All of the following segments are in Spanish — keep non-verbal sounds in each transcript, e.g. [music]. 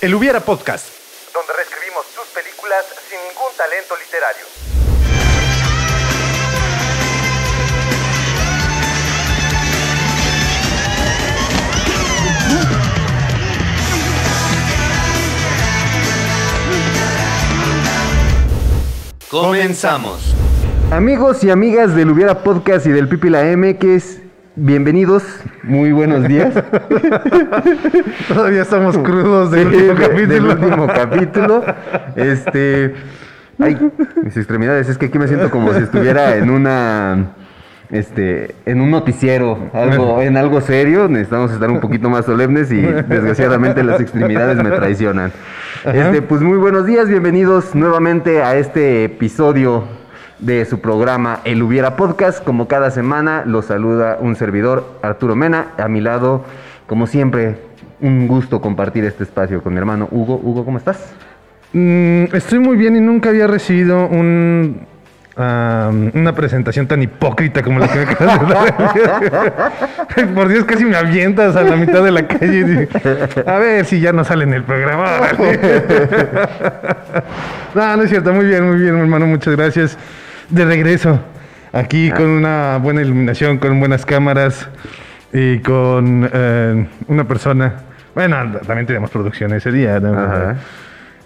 El Hubiera Podcast. donde reescribimos tus películas sin ningún talento literario. Comenzamos. Amigos y amigas del Hubiera Podcast y del Pipila MX, bienvenidos, muy buenos días. [laughs] Todavía estamos crudos del Sí, último de- capítulo. Del último capítulo. [laughs] Este. Ay, mis extremidades. Es que aquí me siento como si estuviera en una. Este, en un noticiero, algo, en algo serio, necesitamos estar un poquito más solemnes y desgraciadamente las extremidades me traicionan. Este, pues muy buenos días, bienvenidos nuevamente a este episodio de su programa El Hubiera Podcast. Como cada semana, los saluda un servidor, Arturo Mena. A mi lado, como siempre, un gusto compartir este espacio con mi hermano Hugo. Hugo, ¿cómo estás? Mm, estoy muy bien y nunca había recibido un, una presentación tan hipócrita como la que me acabas. [laughs] Por Dios, casi me avientas a la mitad de la calle. A ver si ya no sale en el programa. órale". [laughs] no, no es cierto. Muy bien, muy bien, hermano. Muchas gracias. De regreso. Aquí con una buena iluminación, con buenas cámaras y con eh, una persona. Bueno, también tenemos producción ese día. ¿no? Ajá.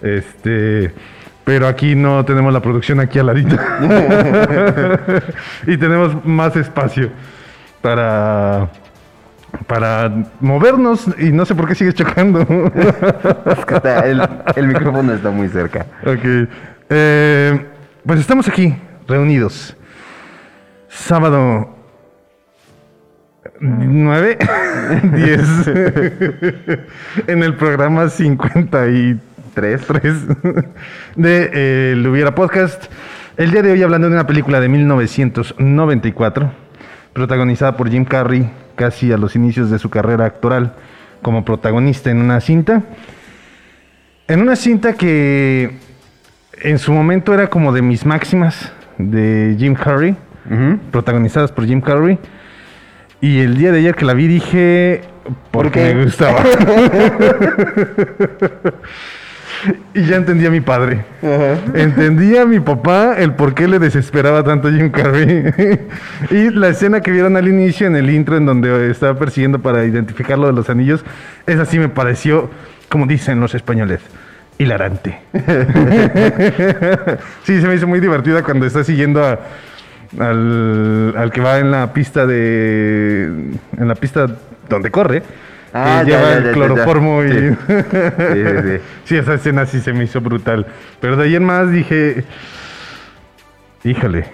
Este, pero aquí no tenemos la producción aquí al ladito. [laughs] y tenemos más espacio para para movernos y no sé por qué sigues chocando. Es que está- el, el micrófono está muy cerca. ok. Eh, pues estamos aquí, reunidos. Sábado 9, 10. [laughs] [laughs] en el programa 53 de eh, Podcast. El día de hoy hablando de una película de 1994, protagonizada por Jim Carrey, casi a los inicios de su carrera actoral como protagonista en una cinta. En una cinta que en su momento era como de mis máximas de Jim Carrey, protagonizadas por Jim Carrey. Y el día de ayer que la vi dije, ¿Por porque me gustaba. [laughs] y ya entendí a mi padre. Entendí a mi papá el por qué le desesperaba tanto a Jim Carrey. [laughs] y la escena que vieron al inicio en el intro en donde estaba persiguiendo para identificar lo de los anillos, esa sí me pareció, como dicen los españoles, hilarante. [laughs] sí, se me hizo muy divertida cuando está siguiendo a- al, al que va en la pista de... en la pista donde corre. Ah, ya, lleva ya, el ya, cloroformo y... Sí. [laughs] Sí, sí, sí. Sí, esa escena sí se me hizo brutal. Pero de ahí en más dije. Híjole.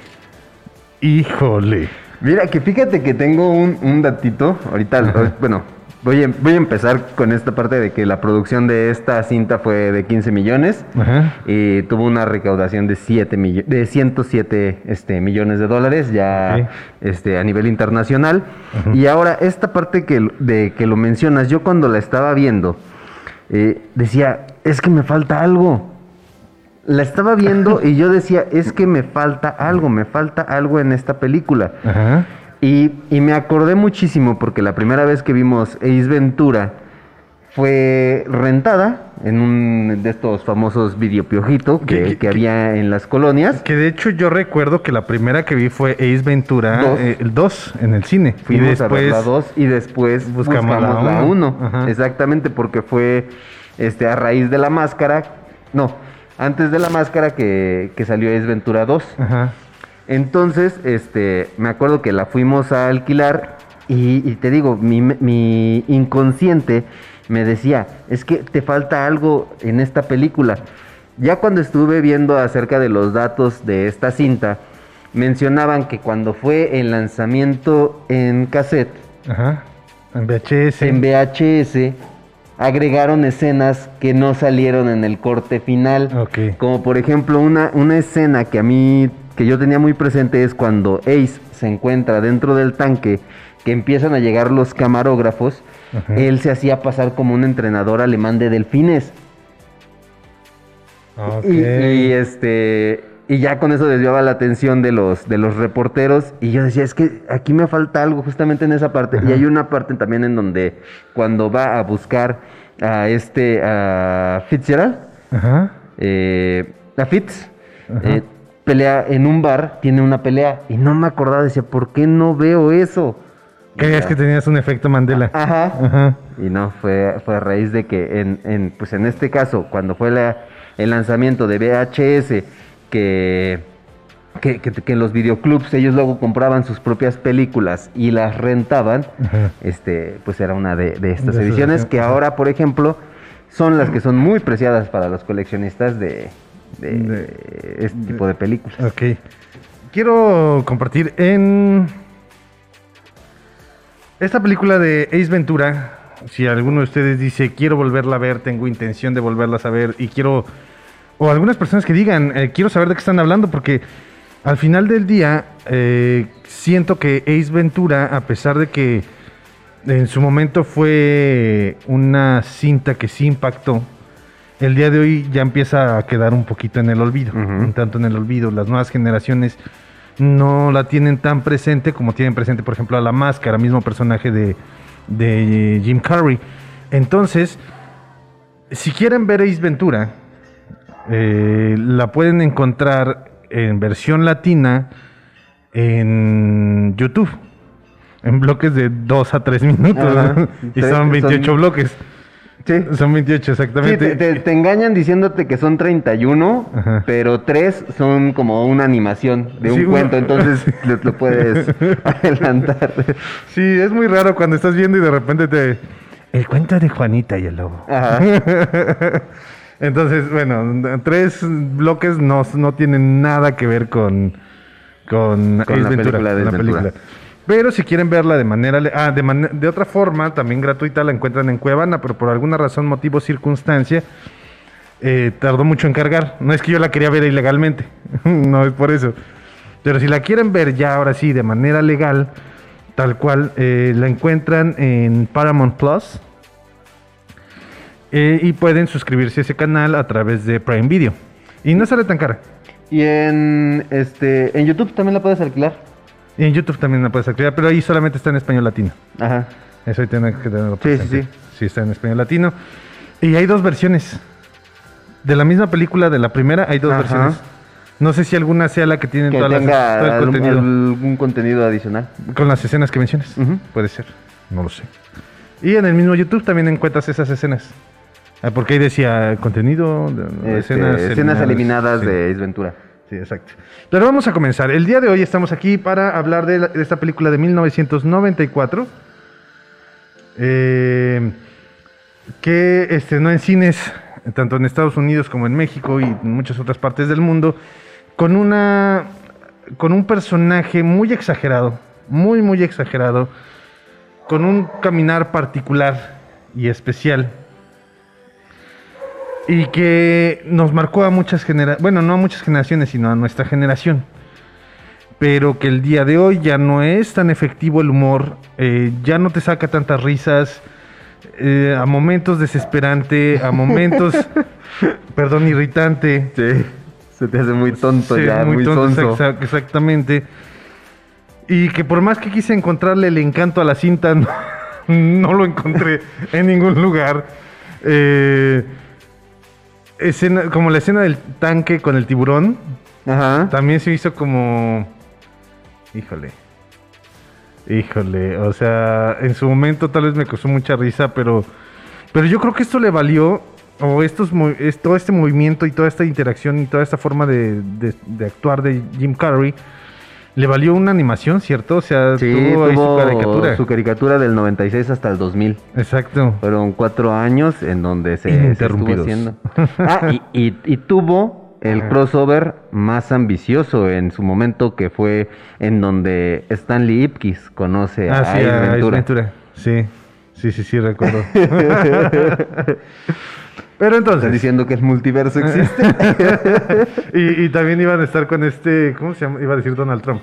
Híjole. Mira, que fíjate que tengo un, un datito. Ahorita, bueno, voy a, voy a empezar con esta parte de que la producción de esta cinta fue de 15 millones Ajá. y tuvo una recaudación de 7 millo- de 107 este, millones de dólares ya este, a nivel internacional. Y ahora, esta parte que, de que lo mencionas, yo cuando la estaba viendo, eh, decía, es que me falta algo. La estaba viendo [laughs] y yo decía, es que me falta algo, me falta algo en esta película. Ajá. Y, y me acordé muchísimo porque la primera vez que vimos Ace Ventura fue rentada en un de estos famosos videopiojito ¿Qué- que, que había en las colonias. Que de hecho yo recuerdo que la primera que vi fue Ace Ventura, Dos. eh, el 2 en el cine. Fuimos y a después. la 2 y después buscamos buscamos, la la uno. 1. Ajá. Exactamente, porque fue este a raíz de la máscara. No, antes de la máscara que, que salió Ace Ventura 2. Ajá. Entonces, este, me acuerdo que la fuimos a alquilar y, y te digo, mi, mi inconsciente me decía, es que te falta algo en esta película. Ya cuando estuve viendo acerca de los datos de esta cinta, mencionaban que cuando fue el lanzamiento en cassette, Ajá. En VHS. en VHS, agregaron escenas que no salieron en el corte final. Como por ejemplo, una, una escena que a mí, que yo tenía muy presente es cuando Ace se encuentra dentro del tanque, que empiezan a llegar los camarógrafos, Ajá. él se hacía pasar como un entrenador alemán de delfines. Y, este Y ya con eso desviaba la atención de los, de los reporteros. Y yo decía, es que aquí me falta algo justamente en esa parte. Y hay una parte también en donde cuando va a buscar a este, a Fitzgerald, Ajá. eh, a Fitz, eh, pelea en un bar, tiene una pelea. Y no me acordaba, decía, ¿por qué no veo eso? Creías que tenías un efecto Mandela. Ajá. Ajá. Y no, fue, fue a raíz de que en, en, pues en este caso, cuando fue la- el lanzamiento de VHS, que, que, que, que en los videoclubs ellos luego compraban sus propias películas y las rentaban, Ajá. este, pues era una de, de estas De ediciones que ahora, por ejemplo, son las que son muy preciadas para los coleccionistas de, de De- este tipo de películas. Ok. Quiero compartir en esta película de Ace Ventura. Si alguno de ustedes dice quiero volverla a ver, tengo intención de volverla a ver y quiero, o algunas personas que digan eh, quiero saber de qué están hablando, porque al final del día eh, siento que Ace Ventura, a pesar de que en su momento fue una cinta que sí impactó, el día de hoy ya empieza a quedar un poquito en el olvido, un tanto en el olvido. Las nuevas generaciones no la tienen tan presente como tienen presente, por ejemplo, a la máscara, mismo personaje de, de Jim Carrey. Entonces, si quieren ver Ace Ventura, eh, la pueden encontrar en versión latina en YouTube. En bloques de 2 a 3 minutos. Ajá. ¿no? Y son 28 son- bloques. Sí. Son 28 Sí, exactamente. te, te- te engañan diciéndote que son 31, Ajá. pero 3 son como una animación de un Sí, uno- cuento, entonces [laughs] lo, lo puedes [laughs] adelantar. Sí, es muy raro cuando estás viendo y de repente te... El cuento de Juanita y el lobo. Ajá. [laughs] Entonces, bueno, tres bloques no, no tienen nada que ver con, con, la Ventura, película de la película. Pero si quieren verla de manera... Ah, de, man- de otra forma, también gratuita, la encuentran en Cuevana, pero por alguna razón, motivo, circunstancia, eh, tardó mucho en cargar. No es que yo la quería ver ilegalmente, [laughs] no es por eso. Pero si la quieren ver ya ahora sí de manera legal, tal cual, eh, la encuentran en Paramount Plus. eh, y pueden suscribirse a ese canal a través de Prime Video. Y no sale tan cara. Y en este en YouTube también la puedes alquilar. Y en YouTube también la puedes activar, pero ahí solamente está en español latino. Ajá. Eso ahí tienen que tenerlo Sí, sí, presente. sí. Sí, está en español latino. Y hay dos versiones. De la misma película, de la primera, hay dos Ajá. versiones. No sé si alguna sea la que tiene Que todas las- tenga todo el algún, contenido. algún contenido adicional. Con las escenas que mencionas. Puede ser. No lo sé. Y en el mismo YouTube también encuentras esas escenas. Ah, Porque ahí decía contenido, Este, escenas, eliminadas Sí. de Ace Ventura. Exacto. Pero vamos a comenzar. El día de hoy estamos aquí para hablar de, de esta película de 1994. eh, que estrenó en cines, tanto en Estados Unidos como en México y en muchas otras partes del mundo, con una con un personaje muy exagerado, muy muy exagerado, con un caminar particular y especial y que nos marcó a muchas generaciones, bueno, no a muchas generaciones, sino a nuestra generación. Pero que el día de hoy ya no es tan efectivo el humor, eh, ya no te saca tantas risas, eh, a momentos desesperante, a momentos, [laughs] perdón, irritante. Sí. Se te hace muy tonto Sí, ya, muy, tonto, exactamente. Y que por más que quise encontrarle el encanto a la cinta, [laughs] no, no lo encontré en ningún lugar. Eh, escena, como la escena del tanque con el tiburón, Ajá. también se hizo como... Híjole. Híjole, o sea, en su momento tal vez me causó mucha risa, pero, pero yo creo que esto le valió, o estos, todo este movimiento y toda esta interacción y toda esta forma de, de- de actuar de Jim Carrey, le valió una animación, ¿cierto? O sea, Sí, tuvo ahí tuvo su caricatura. su caricatura del 96 hasta el 2000. Exacto. Fueron cuatro años en donde se, se estuvo haciendo. [laughs] Ah, y, y- y tuvo el crossover más ambicioso en su momento, que fue en donde Stanley Ipkiss conoce a Ah, sí, Ace a Ace. Ventura. Sí, sí, sí, sí, recuerdo. [laughs] [laughs] Pero entonces... diciendo que el multiverso existe. [laughs] y, y también iban a estar con este, ¿cómo se llama? Iba a decir Donald Trump.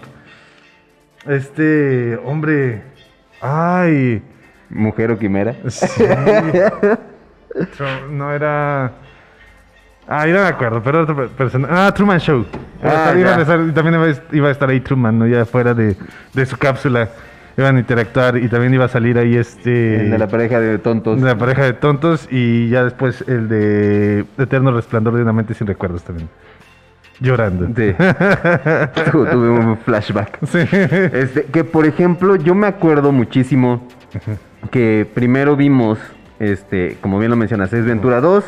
Este hombre, ay, Mujer o quimera. sí. [laughs] Trump, no era, ah, no me acuerdo, pero otra persona, ah, Truman Show. Ah, También a estar- iba a estar ahí Truman, ¿no? Ya fuera de, de su cápsula. Iban a interactuar y también iba a salir ahí este... El de la pareja de tontos. de la pareja de tontos y ya después el de Eterno Resplandor de una mente sin recuerdos también. Llorando. Sí. [laughs] Tu- Tuve un flashback. Sí. Este, que por ejemplo, yo me acuerdo muchísimo que primero vimos, este, como bien lo mencionas, Ace Ventura 2,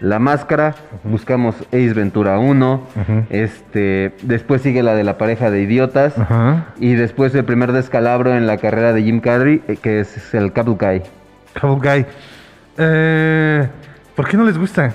La Máscara, buscamos Ace Ventura 1, Ujú. este, después sigue la de la pareja de idiotas, y después el primer descalabro en la carrera de Jim Carrey, eh, que es el Cable Guy. Cable Guy. Eh, ¿Por qué no les gusta?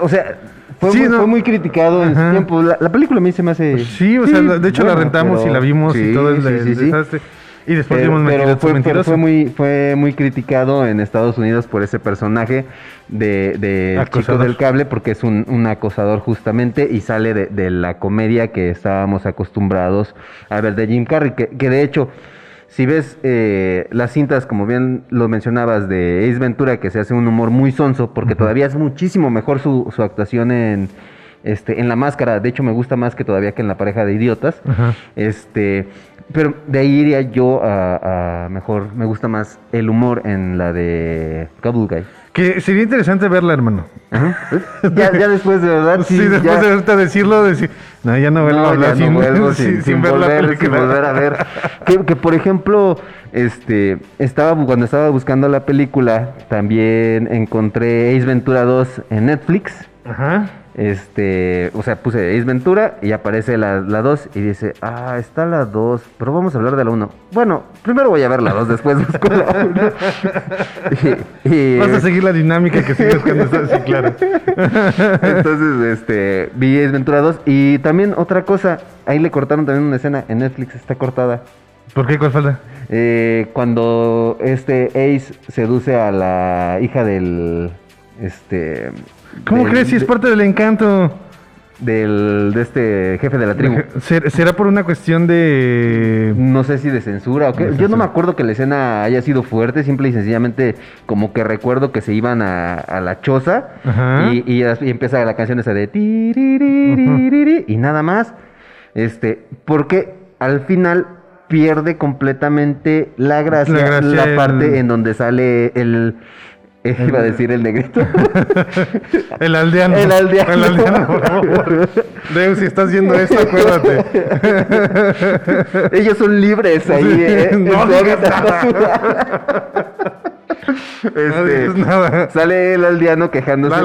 O sea, fue, Sí, muy, no. fue muy criticado en su tiempo. La, la película a mí se me hace... Sí, o sea, de hecho la rentamos y la vimos y todo el, el desastre. Y después Pero, vimos pero fue, pero Mentiroso. fue muy, fue muy criticado en Estados Unidos por ese personaje de, de chico del cable, porque es un, un acosador justamente y sale de, de la comedia que estábamos acostumbrados a ver de Jim Carrey, que, que de hecho, si ves eh, las cintas, como bien lo mencionabas, de Ace Ventura, que se hace un humor muy sonso, porque todavía es muchísimo mejor su, su actuación en, este, en la máscara, de hecho me gusta más que todavía que en la pareja de idiotas. Este, pero de ahí iría yo a, a mejor, me gusta más el humor en la de Cable Guy. Que sería interesante verla, hermano. [laughs] ya, ya después de verdad, Sí, sí, después ya- de ahorita decirlo, decir, no, ya no vuelvo No, a hablar ya no sin, vuelvo [laughs] sin- sin, sin sin ver la volver, sin volver a ver. [laughs] Que, que, por ejemplo, este, estaba cuando estaba buscando la película, también encontré Ace Ventura 2 en Netflix. Ajá. Este, o sea, puse Ace Ventura y aparece la, la 2 y dice, ah, está la 2, pero vamos a hablar de la 1. Bueno, primero voy a ver la 2, después [laughs] busco la 1. y, y- Vas a seguir la dinámica que sigues cuando estás así, claro. [laughs] entonces, este, vi Ace Ventura 2 y también otra cosa, ahí le cortaron también una escena, en Netflix está cortada. ¿Por qué? ¿Cuál falta? Eh, cuando este Ace seduce a la hija del, este... ¿Cómo del- crees si es de- parte del encanto? del, de este jefe de la tribu. ¿Ser- ¿Será por una cuestión de... No sé si de censura o qué. Yo no me acuerdo que la escena haya sido fuerte, simple y sencillamente como que recuerdo que se iban a, a la choza y, y, empieza la canción esa de y nada más. Este, porque al final pierde completamente la gracia, La la, gracia, el- parte en donde sale el... Iba a decir el negrito. el aldeano. El aldeano. El aldeano, por favor. Deu, si estás viendo esto, acuérdate. Ellos son libres ahí, sí, ¿eh? No digas nada. Este, no nada. Sale el aldeano quejándose.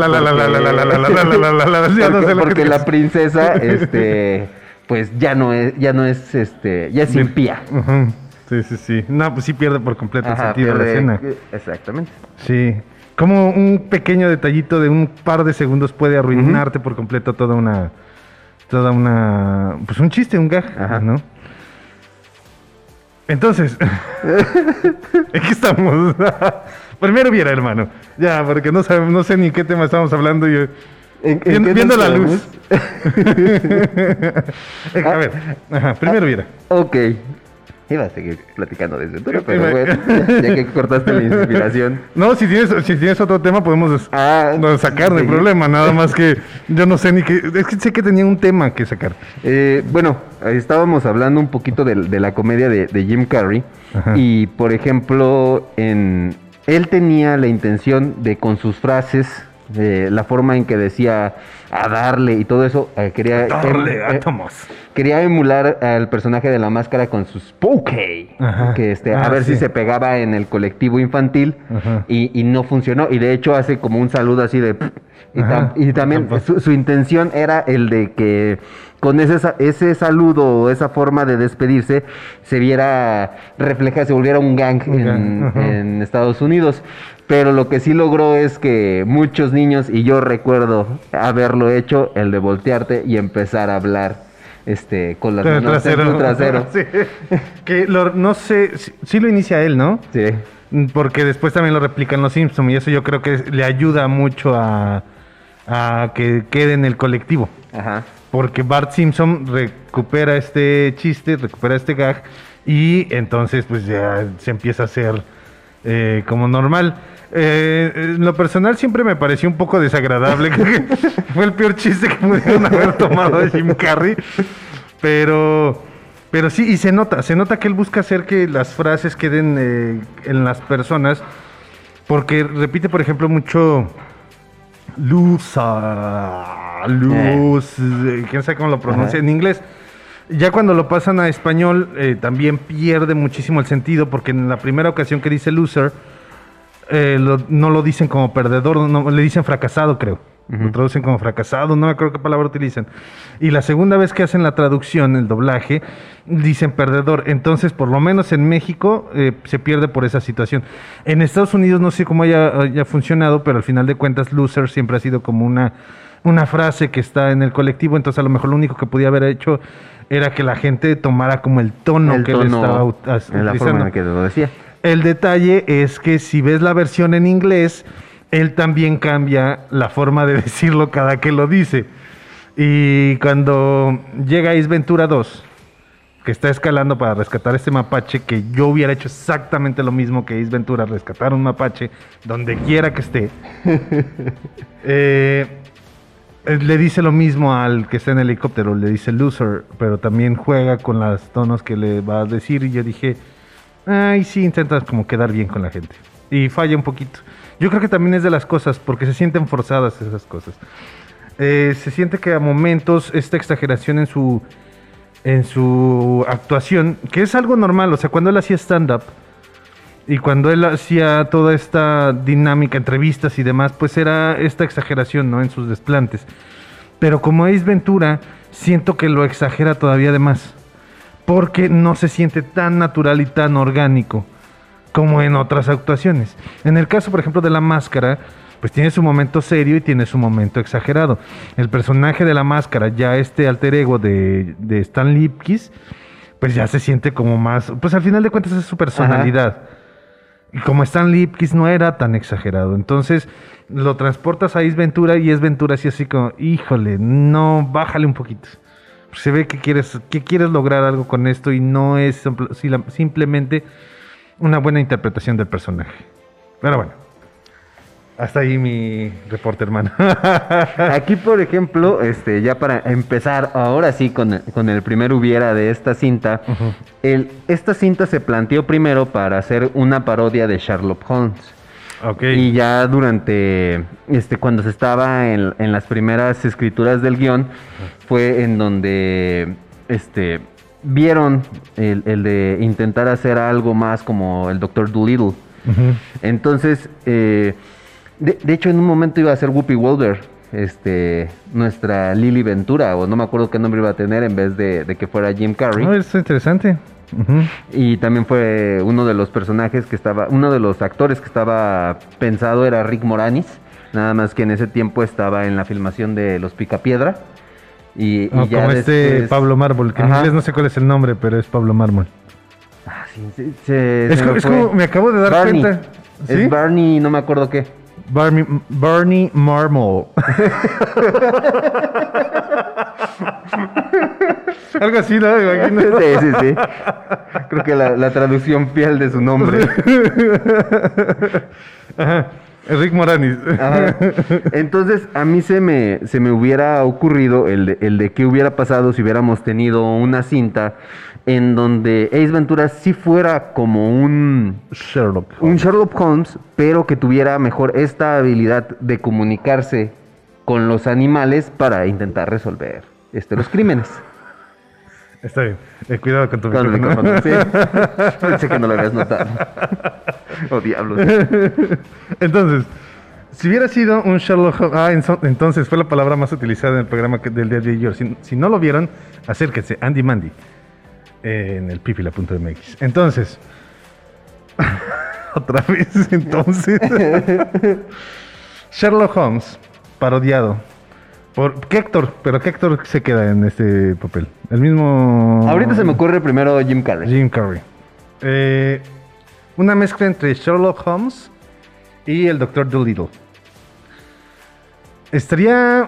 Porque la princesa, este, pues ya no es, ya no es, este, ya es impía. Uh -huh. Sí, sí, sí. No, pues sí pierde por completo el sentido de la escena. Exactamente. Sí. Como un pequeño detallito de un par de segundos puede arruinarte por completo toda una. Toda una. Pues un chiste, un gag, Ajá. ¿no? Entonces. [laughs] ¿En qué estamos? [laughs] Primero viera, hermano. Ya, porque no, sabe- no sé ni qué tema estamos hablando. Yo, ¿En- en viendo nos la luz. [laughs] A ver, ajá, primero viera. Ok. Iba a seguir platicando desde pero Iba- bueno, ya que cortaste la inspiración. [laughs] No, si tienes, si tienes otro tema podemos Ah, sacar, hay sí. problema. Nada más que [laughs] yo no sé ni qué. Es que sé que tenía un tema que sacar. Eh, bueno, estábamos hablando un poquito de, de la comedia de, de Jim Carrey. Ajá. Y por ejemplo, en, él tenía la intención de con sus frases, eh, la forma en que decía a darle y todo eso, eh, quería, em- eh, quería emular al personaje de la máscara con sus. Ajá. Que este, Ah, a ver sí. si se pegaba en el colectivo infantil. Y, y no funcionó. Y de hecho hace como un saludo así de... Y, Ajá. tam- y también su, su intención era el de que con ese, ese saludo o esa forma de despedirse se viera refleja, se volviera un gang, Un en, gang, ajá. en Estados Unidos. Pero lo que sí logró es que muchos niños, y yo recuerdo haberlo hecho, el de voltearte y empezar a hablar este, con las manos tu trasero. [laughs] Sí. Que lo- no sé, sí, sí lo inicia él, ¿no? Sí. Porque después también lo replican los Simpsons y eso yo creo que le ayuda mucho a, a que quede en el colectivo. Ajá. Porque Bart Simpson recupera este chiste, recupera este gag y entonces pues ya se empieza a hacer eh, como normal. Eh, en lo personal siempre me pareció un poco desagradable. [laughs] Creo que fue el peor chiste que pudieron haber tomado de Jim Carrey. Pero, pero sí, y se nota, se nota que él busca hacer que las frases queden eh, en las personas. Porque repite, por ejemplo, mucho Lusa, luz, eh, quién sabe cómo lo pronuncia Ajá. en inglés. Ya cuando lo pasan a español, eh, también pierde muchísimo el sentido, porque en la primera ocasión que dice loser, eh, lo- no lo dicen como perdedor, no, le dicen fracasado, creo. Lo traducen como fracasado, no me acuerdo qué palabra utilizan. Y la segunda vez que hacen la traducción, el doblaje, dicen perdedor. Entonces, por lo menos en México, eh, se pierde por esa situación. En Estados Unidos no sé cómo haya, haya funcionado, pero al final de cuentas, loser siempre ha sido como una, una frase que está en el colectivo. Entonces, a lo mejor lo único que podía haber hecho era que la gente tomara como el tono el que él tono, estaba en la forma utilizando. en la que lo decía. El detalle es que si ves la versión en inglés, él también cambia la forma de [laughs] decirlo cada que lo dice. Y cuando llega Ace Ventura 2, que está escalando para rescatar este mapache, que yo hubiera hecho exactamente lo mismo que Ace Ventura, rescatar un mapache donde quiera que esté, [laughs] eh, le dice lo mismo al que está en el helicóptero, le dice loser, pero también juega con los tonos que le va a decir y yo dije, ay, sí, intentas como quedar bien con la gente. Y falla un poquito. Yo creo que también es de las cosas, porque se sienten forzadas esas cosas. Eh, se siente que a momentos esta exageración en su, en su actuación, que es algo normal, o sea, cuando él hacía stand-up, y cuando él hacía toda esta dinámica, entrevistas y demás, pues era esta exageración, ¿no? En sus desplantes. Pero como Ace Ventura, siento que lo exagera todavía de más. Porque no se siente tan natural y tan orgánico como en otras actuaciones. En el caso, por ejemplo, de la máscara, pues tiene su momento serio y tiene su momento exagerado. El personaje de la máscara, ya este alter ego de, de Stan Lipkis, pues ya se siente como más, pues al final de cuentas es su personalidad. Y como Stan Lipkis no era tan exagerado, entonces lo transportas a Ace Ventura y es Ventura así así como, híjole, no, bájale un poquito. Se ve que quieres, que quieres lograr algo con esto y no es simple- si- simplemente una buena interpretación del personaje. Pero bueno, hasta ahí mi reporte, hermano. [laughs] Aquí, por ejemplo, este, ya para empezar, ahora sí, con, el- con el primer hubiera de esta cinta, el, esta cinta se planteó primero para hacer una parodia de Sherlock Holmes. Y ya durante, este, cuando se estaba en, en las primeras escrituras del guion, fue en donde, este, vieron el, el de intentar hacer algo más como el Doctor Dolittle. Ujú. Entonces, eh, de, de hecho, en un momento iba a ser Whoopi Wolver, este, nuestra Lily Ventura, o no me acuerdo qué nombre iba a tener en vez de, de que fuera Jim Carrey. No, esto es interesante. Y también fue uno de los personajes que estaba, uno de los actores que estaba pensado era Rick Moranis, nada más que en ese tiempo estaba en la filmación de Los Picapiedra. Y, y No, ya como este Pablo Mármol, que en inglés no sé cuál es el nombre, pero es Pablo Mármol. Ah, sí, sí, se- Es, como, me es fue. como- me acabo de dar Barney. cuenta. ¿Sí? Es Barney, no me acuerdo qué. Barney, Barney Marmol. [laughs] [laughs] Algo así, ¿no? Imagino. Sí, sí, sí. Creo que la, la traducción fiel de su nombre. [laughs] Ajá. Rick Moranis. Ajá. Entonces, a mí se me, se me hubiera ocurrido el de, el de qué hubiera pasado si hubiéramos tenido una cinta en donde Ace Ventura sí fuera como un, Sherlock. un Sherlock Holmes, pero que tuviera mejor esta habilidad de comunicarse con los animales para intentar resolver este, los crímenes. Está bien. Eh, cuidado con tu Con el micrófono. sí. [laughs] Pensé que no lo habías notado. [laughs] Oh, diablos. Entonces, si hubiera sido un Sherlock Holmes. Ah, entonces fue la palabra más utilizada en el programa del día de ayer. Si, si no lo vieron, acérquense. Andy Mandy. eh, en el pipila.mx. Entonces. [laughs] otra vez, entonces. Sherlock Holmes, parodiado. Por ¿Qué actor? Pero ¿qué actor se queda en este papel? El mismo. Ahorita se me ocurre primero Jim Carrey. Jim Carrey. Eh, una mezcla entre Sherlock Holmes y el Doctor Dolittle. Estaría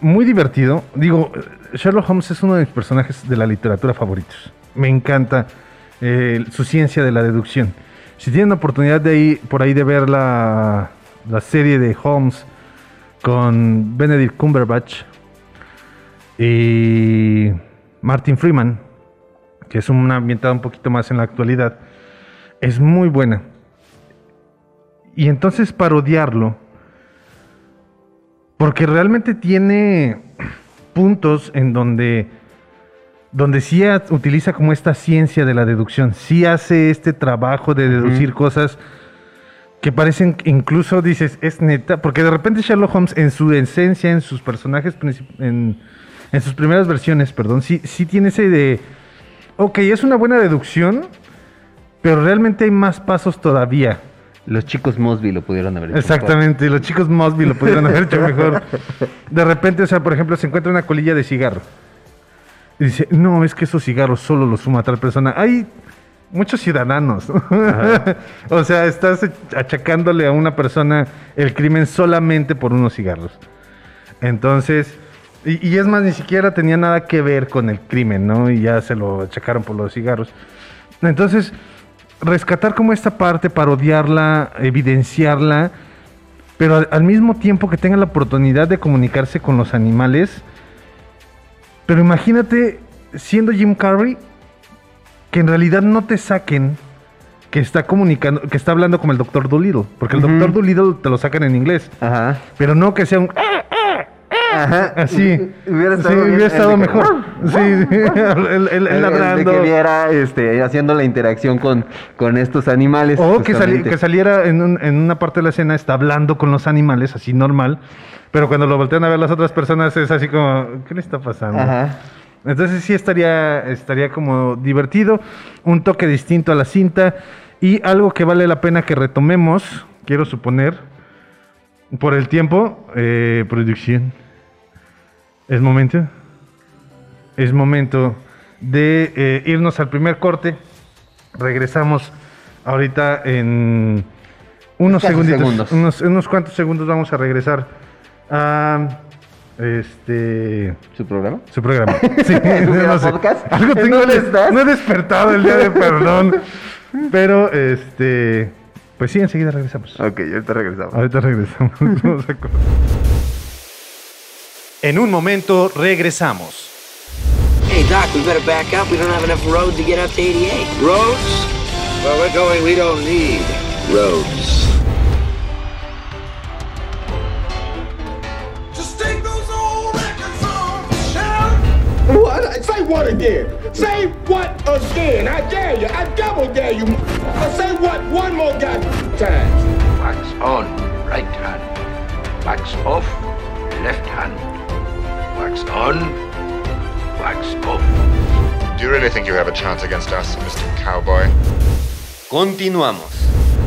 muy divertido. Digo, Sherlock Holmes es uno de mis personajes de la literatura favoritos. Me encanta eh, su ciencia de la deducción. Si tienen oportunidad de ahí, por ahí de ver la, la serie de Holmes con Benedict Cumberbatch y Martin Freeman, que es una ambientada un poquito más en la actualidad, es muy buena. Y entonces parodiarlo, porque realmente tiene puntos en donde, donde sí utiliza como esta ciencia de la deducción, sí hace este trabajo de deducir cosas que parecen incluso dices, es neta, porque de repente Sherlock Holmes en su esencia, en sus personajes, en, en sus primeras versiones, perdón, sí, sí tiene ese de, ok, es una buena deducción, pero realmente hay más pasos todavía. Los chicos Mosby lo pudieron haber hecho. Exactamente, los chicos Mosby lo pudieron haber hecho mejor. [laughs] De repente, o sea, por ejemplo, se encuentra una colilla de cigarro. Y dice, no, es que esos cigarros solo los fuma tal persona. Hay muchos ciudadanos. [laughs] o sea, estás achacándole a una persona el crimen solamente por unos cigarros. Entonces, y, y es más, ni siquiera tenía nada que ver con el crimen, ¿no? Y ya se lo achacaron por los cigarros. Entonces, rescatar como esta parte, parodiarla, evidenciarla, pero al, al mismo tiempo que tenga la oportunidad de comunicarse con los animales. Pero imagínate siendo Jim Carrey, que en realidad no te saquen que está comunicando, que está hablando como el Doctor Dolittle, porque el Ujú. Doctor Dolittle te lo sacan en inglés, Ajá. pero no que sea un Ajá. así. Hubiera Sí, estado, bien hubiera el estado de que- mejor. [laughs] Sí, [laughs] sí. El- el de ladrando. que viera este, haciendo la interacción con, con estos animales. O que, sali- justamente. que saliera en, un- en una parte de la escena, está hablando con los animales, así normal, pero cuando lo voltean a ver las otras personas es así como, ¿qué le está pasando? Ajá. Entonces sí estaría, estaría como divertido, un toque distinto a la cinta y algo que vale la pena que retomemos, quiero suponer, por el tiempo, eh, producción. Es momento. Es momento de eh, irnos al primer corte. Regresamos ahorita en unos segunditos. segundos. Unos, unos cuantos segundos vamos a regresar este ¿Su programa? su programa. [laughs] Sí, ¿Hubiera no sé. podcast? Algo ¿En tengo dónde estás? No he despertado el día de [laughs] perdón. Pero este pues sí, enseguida regresamos. Ok, ahorita regresamos. Ahorita regresamos. [laughs] Vamos a cortar. En un momento regresamos. Hey, Doc, we better back up. We don't have enough road to get up to 88. Roads? Where we're going, we don't need roads. Sheriff. What? Say what again? Say what again? I dare you. I double dare you. Say what one more goddamn time. Wax on, right hand. Wax off, left hand. Wax on, wax off. Do you really think you have a chance against us, Mr. Cowboy? Continuamos.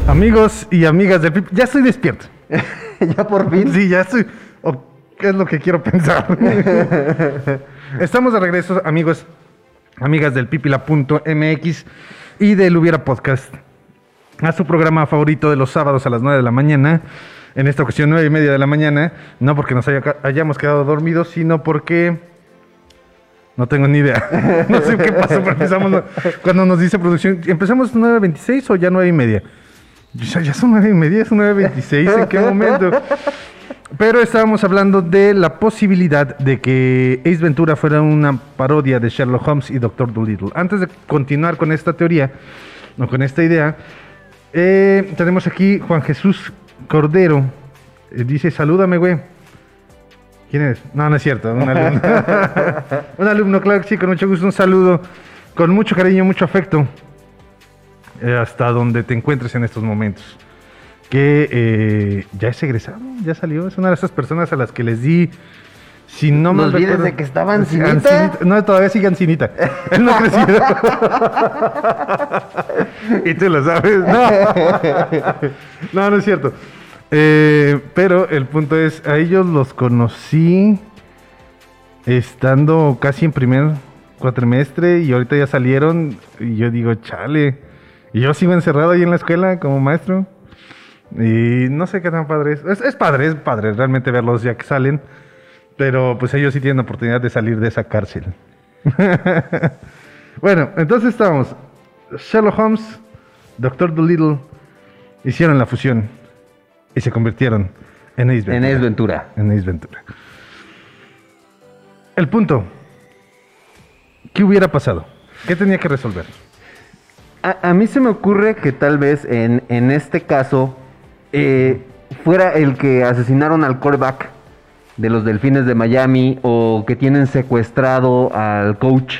Amigos y amigas de PIP, ya estoy despierto. [laughs] ya por fin. Sí, ya estoy. o ¿Qué es lo que quiero pensar? [laughs] Estamos de regreso, amigos, amigas del pipila.mx y del Hubiera Podcast, a su programa favorito de los sábados a las 9 de la mañana. En esta ocasión, 9 y media de la mañana. No porque nos haya- hayamos quedado dormidos, sino porque. No tengo ni idea. [laughs] No sé qué pasó, pero empezamos. Cuando nos dice producción, ¿empezamos 9.26 o ya 9 y media? Ya, ya son 9 y media, es 9.26. ¿En qué momento? Pero estábamos hablando de la posibilidad de que Ace Ventura fuera una parodia de Sherlock Holmes y Doctor Dolittle. Antes de continuar con esta teoría, o con esta idea, eh, tenemos aquí Juan Jesús Cordero. Eh, dice, salúdame, güey. ¿Quién es? No, no es cierto, un alumno. [laughs] un alumno, claro que sí, con mucho gusto, un saludo, con mucho cariño, mucho afecto, eh, hasta donde te encuentres en estos momentos que eh, ya es egresado, ya salió, es una de esas personas a las que les di, si no ¿No mal olvides de que estaba Ancinita? Ancinita- No, todavía sigue Ancinita. Él no ha crecido. [laughs] y tú lo sabes. No, no, no es cierto. Eh, pero el punto es, a ellos los conocí estando casi en primer cuatrimestre y ahorita ya salieron y yo digo, chale. Y yo sigo encerrado ahí en la escuela como maestro. Y no sé qué tan padre es. es. es padre, es padre realmente verlos ya que salen. Pero pues ellos sí tienen oportunidad de salir de esa cárcel. [laughs] bueno, entonces estamos. Sherlock Holmes, Doctor Dolittle hicieron la fusión y se convirtieron en Ace Ventura. En Ace Ventura. En Ace Ventura. El punto. ¿Qué hubiera pasado? ¿Qué tenía que resolver? A, a mí se me ocurre que tal vez en, en este caso eh, fuera el que asesinaron al quarterback de los Delfines de Miami o que tienen secuestrado al coach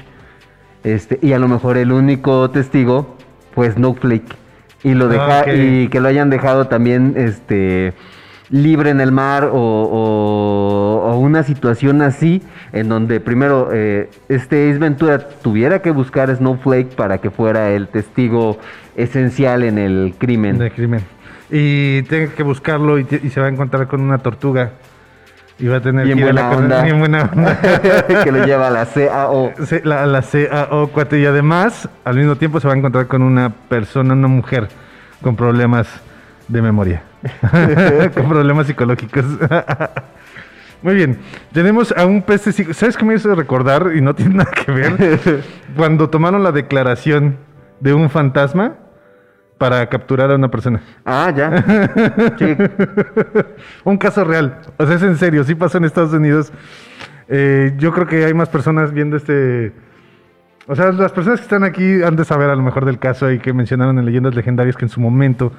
este y a lo mejor el único testigo fue Snowflake y lo deja Ok. y que lo hayan dejado también este libre en el mar o, o- o una situación así en donde primero eh, este Ace Ventura tuviera que buscar a Snowflake para que fuera el testigo esencial en el crimen. Y tenga que buscarlo y, y se va a encontrar con una tortuga. Y va a tener Bien que ir a la onda. Bien buena onda. [laughs] que lo lleva a la CAO. La, la CAO cuate. Y además, al mismo tiempo, se va a encontrar con una persona, una mujer, con problemas de memoria. [laughs] con problemas psicológicos. [laughs] Muy bien. Tenemos a un pez testigo. ¿Sabes qué me hizo recordar? Y no tiene nada que ver. Cuando tomaron la declaración de un fantasma para capturar a una persona. Ah, ya. [laughs] Sí. Un caso real. O sea, es en serio, sí pasó en Estados Unidos. Eh, yo creo que hay más personas viendo este. O sea, las personas que están aquí han de saber a lo mejor del caso y que mencionaron en leyendas legendarias que en su momento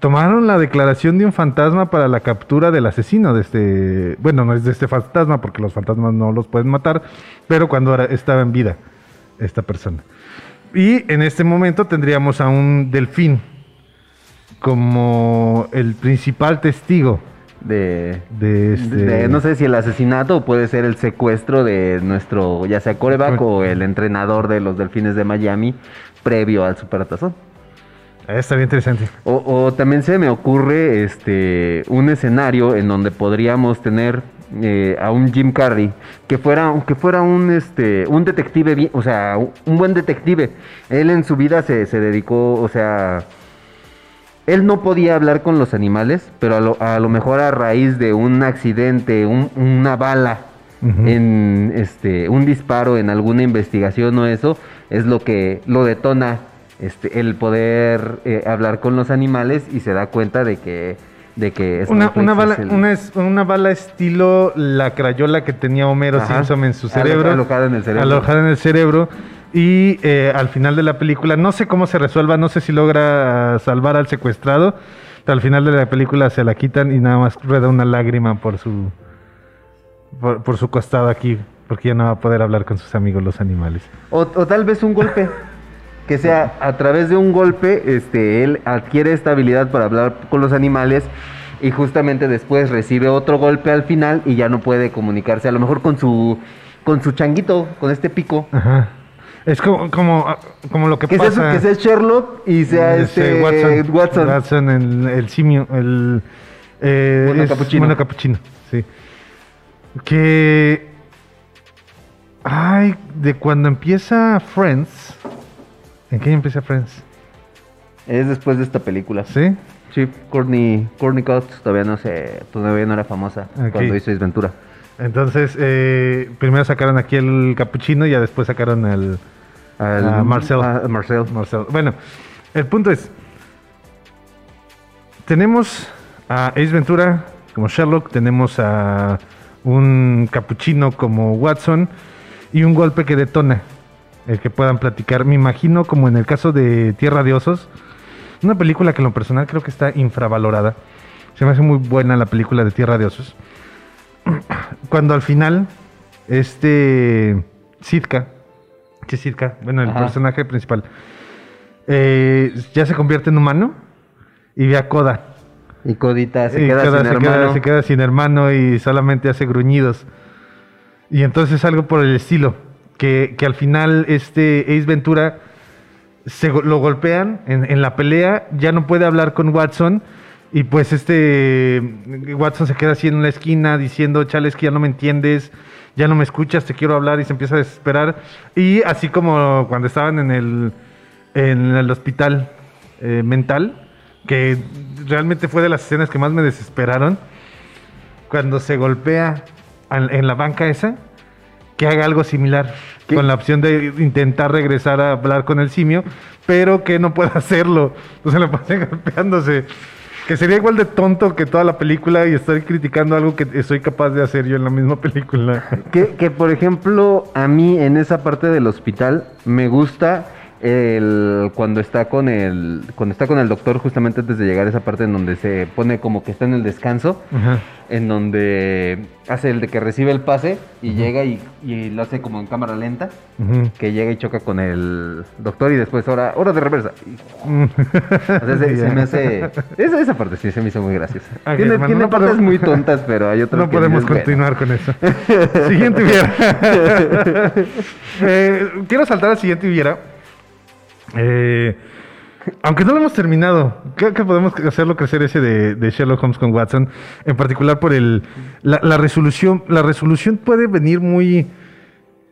tomaron la declaración de un fantasma para la captura del asesino de este. Bueno, no es de este fantasma porque los fantasmas no los pueden matar, pero cuando estaba en vida esta persona. Y en este momento tendríamos a un delfín como el principal testigo De, de este. de- no sé si el asesinato o puede ser el secuestro de nuestro, ya sea coreback o el entrenador de los Delfines de Miami previo al Supertazón. Ah, Estaría interesante. O, o también se me ocurre este un escenario en donde podríamos tener eh, a un Jim Carrey que fuera que fuera un este un detective o sea, un, buen detective. Él en su vida se, se dedicó, o sea, él no podía hablar con los animales, pero a lo, a lo mejor a raíz de un accidente, un- una bala, en este un disparo en alguna investigación o eso, es lo que lo detona este, el poder eh, hablar con los animales y se da cuenta de que de que Una, una, bala, el- una, es- una bala estilo la crayola que tenía Homero Ajá. Simpson en su cerebro. alojada en el cerebro. Alojada en el cerebro. Y eh, al final de la película, no sé cómo se resuelva, no sé si logra salvar al secuestrado, al final de la película se la quitan y nada más rueda una lágrima por su, por, por su costado aquí, porque ya no va a poder hablar con sus amigos los animales. O, o tal vez un golpe. [laughs] Que sea a través de un golpe, este, él adquiere esta habilidad para hablar con los animales y justamente después recibe otro golpe al final y ya no puede comunicarse, a lo mejor con su con su changuito, con este pico. Ajá. Es como, como, como lo que, Que sea, pasa. su- que sea Sherlock y sea este, Watson. Watson. Watson, el, el simio, el eh, Mono es capuchino. mono capuchino, sí. Que ay, de cuando empieza Friends. ¿En qué empieza Friends? Es después de esta película. ¿Sí? Sí, Courtney, Courtney Cox todavía no se, todavía no era famosa cuando hizo Ace Ventura. Entonces, eh, primero sacaron aquí el capuchino y ya después sacaron al Al- a Marcel. a Marcel. Marcel. Bueno, el punto es, tenemos a Ace Ventura como Sherlock, tenemos a un capuchino como Watson y un golpe que detona el que puedan platicar. Me imagino como en el caso de Tierra de Osos, una película que en lo personal creo que está infravalorada. Se me hace muy buena la película de Tierra de Osos. [clears throat] Cuando al final, este Sitka, que Sitka, bueno, el Ajá. personaje principal, eh, ya se convierte en humano y ve a Koda. Y Codita se Y queda Koda sin se, queda, se queda sin hermano y solamente hace gruñidos. Y entonces algo por el estilo, que, al final este Ace Ventura se lo golpean en, la pelea, ya no puede hablar con Watson y pues este Watson se queda así en la esquina diciendo, chale, es que ya no me entiendes, ya no me escuchas, te quiero hablar y se empieza a desesperar. Y así como cuando estaban en el, en el hospital eh, mental, que realmente fue de las escenas que más me desesperaron, cuando se golpea en la banca esa que haga algo similar, ¿Qué? con la opción de intentar regresar a hablar con el simio, pero que no pueda [laughs] hacerlo. Entonces le pasa golpeándose. Que sería igual de tonto que toda la película y estoy criticando algo que soy capaz de hacer yo en la misma película. Que, que, por ejemplo, a mí en esa parte del hospital me gusta el cuando está con el cuando está con el doctor justamente antes de llegar a esa parte en donde se pone como que está en el descanso, Ajá. en donde hace el de que recibe el pase y llega y, y lo hace como en cámara lenta, que llega y choca con el doctor y después hora hora de reversa. O sea, se, [laughs] se me hace esa, esa parte sí se me hizo muy graciosa. Ok, tiene hermano, tiene no partes podemos- muy tontas, pero hay otras No que podemos bueno. continuar con eso. [laughs] siguiente hubiera. [laughs] Eh, quiero saltar al siguiente hubiera. Eh, aunque no lo hemos terminado, creo que podemos hacerlo crecer ese de, de Sherlock Holmes con Watson, en particular por el la, la resolución. La resolución puede venir muy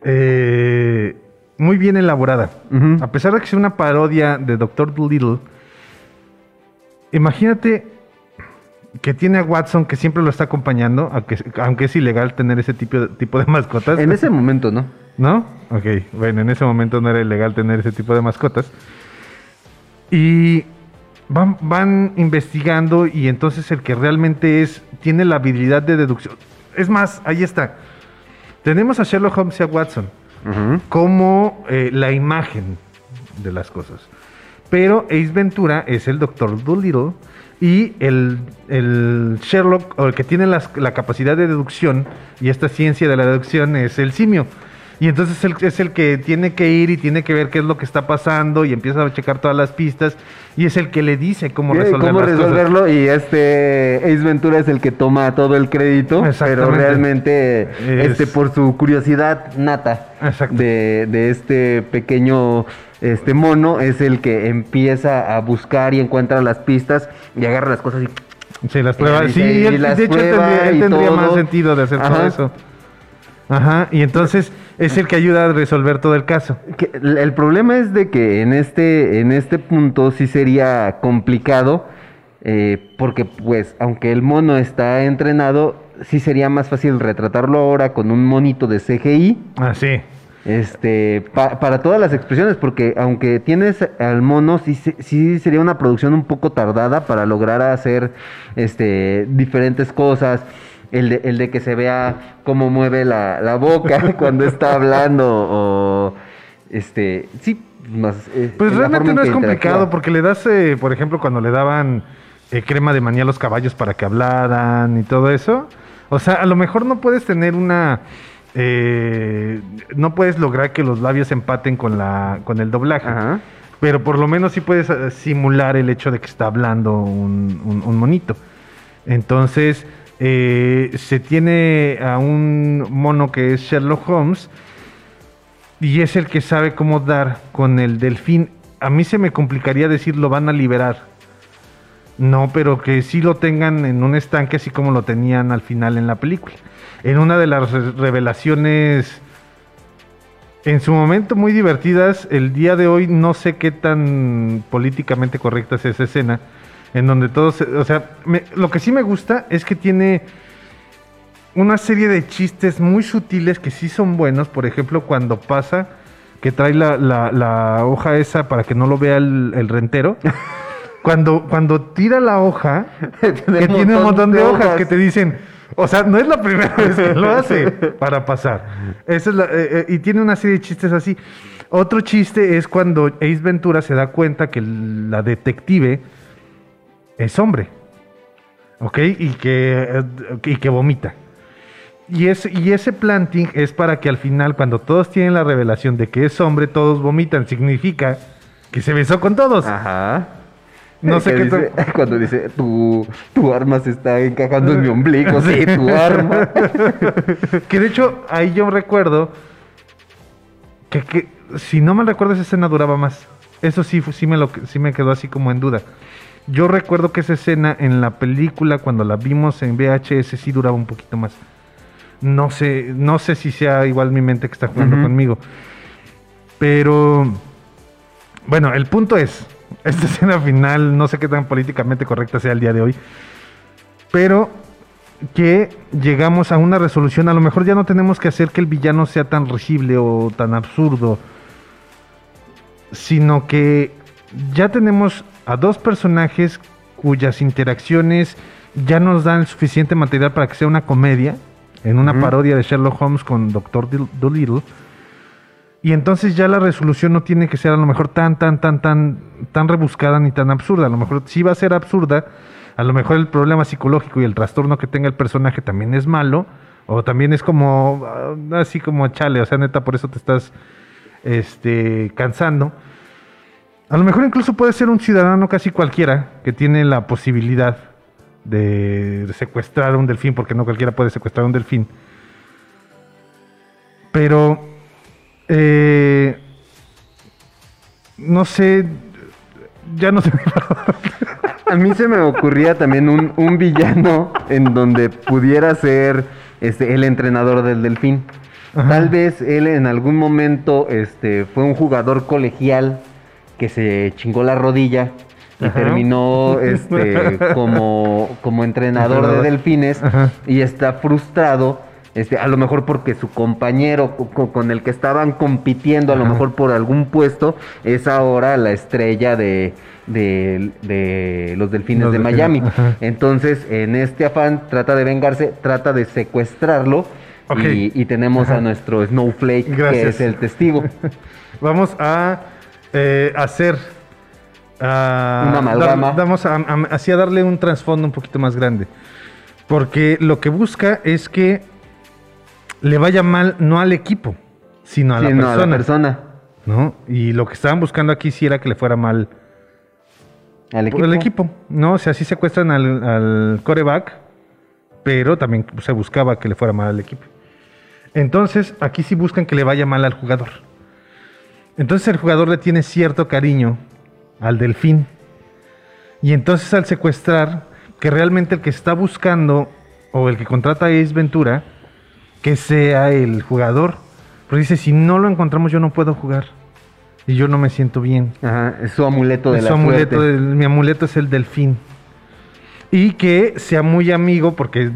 eh, muy bien elaborada. A pesar de que sea una parodia de Doctor Dolittle, imagínate que tiene a Watson que siempre lo está acompañando, aunque, aunque es ilegal tener ese tipo tipo de mascotas. En ese momento, ¿no? ¿No? Ok, bueno, en ese momento no era ilegal tener ese tipo de mascotas. Y van, van investigando y entonces el que realmente es, tiene la habilidad de deducción. Es más, ahí está. Tenemos a Sherlock Holmes y a Watson como eh, la imagen de las cosas. Pero Ace Ventura es el Doctor Dolittle y el, el Sherlock, o el que tiene las- la capacidad de deducción y esta ciencia de la deducción es el simio. Y entonces él es el que tiene que ir y tiene que ver qué es lo que está pasando y empieza a checar todas las pistas y es el que le dice cómo Sí, resolver cómo las cosas. resolverlo y este Ace Ventura es el que toma todo el crédito, pero realmente Es- este por su curiosidad nata de, de este pequeño este mono es el que empieza a buscar y encuentra las pistas y agarra las cosas y Sí, las pruebas. Sí, él- las de hecho tendría, él tendría más sentido de hacer todo eso. Ajá, y entonces es el que ayuda a resolver todo el caso. Que el problema es de que en este, en este punto sí sería complicado, eh, porque pues aunque el mono está entrenado, sí sería más fácil retratarlo ahora con un monito de CGI, Ah, sí. este, pa- para todas las expresiones, porque aunque tienes al mono, sí, sí sería una producción un poco tardada para lograr hacer este, diferentes cosas. El de, el de que se vea cómo mueve la, la boca [laughs] cuando está hablando o este sí más, eh, Pues realmente no es complicado porque le das, eh, por ejemplo, cuando le daban eh, crema de maní a los caballos para que hablaran y todo eso. O sea, a lo mejor no puedes tener una... no puedes lograr que los labios empaten con, la, con el doblaje. Ajá. Pero por lo menos sí puedes simular el hecho de que está hablando un, un- un monito. Entonces, eh, se tiene a un mono que es Sherlock Holmes y es el que sabe cómo dar con el delfín. A mí se me complicaría decir lo van a liberar. No, pero que sí lo tengan en un estanque así como lo tenían al final en la película. En una de las re- revelaciones en su momento muy divertidas, el día de hoy no sé qué tan políticamente correcta es esa escena, en donde todos, o sea, me- lo que sí me gusta es que tiene una serie de chistes muy sutiles que sí son buenos, por ejemplo, cuando pasa que trae la, la- la hoja esa para que no lo vea el, el rentero. [laughs] Cuando, cuando tira la hoja, [laughs] que tiene un montón de hojas que te dicen, o sea, no es la primera vez que lo hace para pasar. Esa es la- eh, eh, y tiene una serie de chistes así. Otro chiste es cuando Ace Ventura se da cuenta que la detective es hombre. ¿Ok? Y que, y que vomita. Y, ese- y ese planting es para que al final, cuando todos tienen la revelación de que es hombre, todos vomitan. Significa que se besó con todos. Ajá. No sé qué dice- [laughs] Cuando dice, tu, tu arma se está encajando en mi ombligo. [laughs] Sí, tu arma. [laughs] Que de hecho, ahí yo recuerdo que, que, si no mal recuerdo, esa escena duraba más. Eso sí, sí, me lo, sí me quedó así como en duda. Yo recuerdo que esa escena en la película, cuando la vimos en VHS, sí duraba un poquito más. No sé, no sé si sea igual mi mente que está jugando conmigo. Pero, bueno, el punto es, [laughs] esta escena final, no sé qué tan políticamente correcta sea el día de hoy, pero que llegamos a una resolución. A lo mejor ya no tenemos que hacer que el villano sea tan risible o tan absurdo, sino que ya tenemos a dos personajes cuyas interacciones ya nos dan suficiente material para que sea una comedia, en una parodia de Sherlock Holmes con Doctor Dolittle. Y entonces ya la resolución no tiene que ser a lo mejor tan, tan, tan, tan, tan rebuscada ni tan absurda. A lo mejor sí va a ser absurda. A lo mejor el problema psicológico y el trastorno que tenga el personaje también es malo. O también es como, ah, así como chale, o sea, neta, por eso te estás este, cansando. A lo mejor incluso puede ser un ciudadano casi cualquiera que tiene la posibilidad de secuestrar un delfín, porque no cualquiera puede secuestrar un delfín. Pero, eh, no sé, ya no sé. A mí se me ocurría también un, un villano en donde pudiera ser este, el entrenador del delfín. Ajá. Tal vez él en algún momento este, fue un jugador colegial que se chingó la rodilla y Ajá. terminó este, [laughs] como, como entrenador de delfines Ajá. y está frustrado. Este, a lo mejor porque su compañero co- co- con el que estaban compitiendo, a lo mejor por algún puesto, es ahora la estrella de, de- de los delfines Los de Miami. Entonces, en este afán, trata de vengarse, trata de secuestrarlo. Y, y tenemos a nuestro Snowflake, que es el testigo. [laughs] Vamos a eh, hacer. ah, Una amalgama. dar- vamos a, a- así a darle un trasfondo un poquito más grande. Porque lo que busca es que le vaya mal no al equipo, sino a, Sí, la, no, persona, a la persona. ¿no? Y lo que estaban buscando aquí sí era que le fuera mal Al por equipo. el equipo. No, o sea, sí secuestran al, al coreback, pero también se buscaba que le fuera mal al equipo. Entonces, aquí sí buscan que le vaya mal al jugador. Entonces el jugador le tiene cierto cariño al delfín. Y entonces al secuestrar, que realmente el que está buscando o el que contrata Ace Ventura, que sea el jugador. Pero dice, si no lo encontramos yo no puedo jugar. Y yo no me siento bien. Ajá, es su amuleto de Es la su amuleto, suerte. mi amuleto es el delfín. Y que sea muy amigo, porque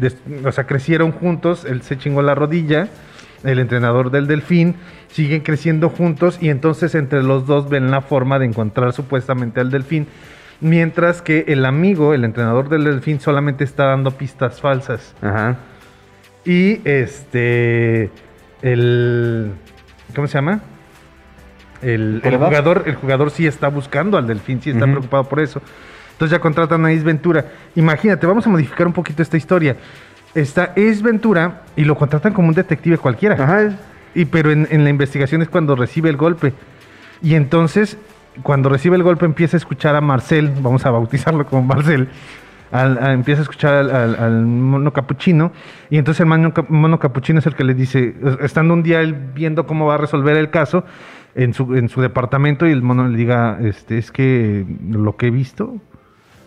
o sea, crecieron juntos, él se chingó la rodilla, el entrenador del delfín, siguen creciendo juntos y entonces entre los dos ven la forma de encontrar supuestamente al delfín, mientras que el amigo, el entrenador del delfín, solamente está dando pistas falsas. Ajá. Y este. El. ¿Cómo se llama? El, jugador, el jugador sí está buscando al delfín, sí está preocupado por eso. Entonces ya contratan a Ace Ventura. Imagínate, vamos a modificar un poquito esta historia. Está Ace Ventura y lo contratan como un detective cualquiera. Ajá. Y pero en, en la investigación es cuando recibe el golpe. Y entonces, cuando recibe el golpe, empieza a escuchar a Marcel, vamos a bautizarlo como Marcel, al- a- empieza a escuchar al, al- al mono capuchino. Y entonces el mono, mono capuchino es el que le dice, estando un día él viendo cómo va a resolver el caso en su, en su departamento, y el mono le diga, este, es que lo que he visto,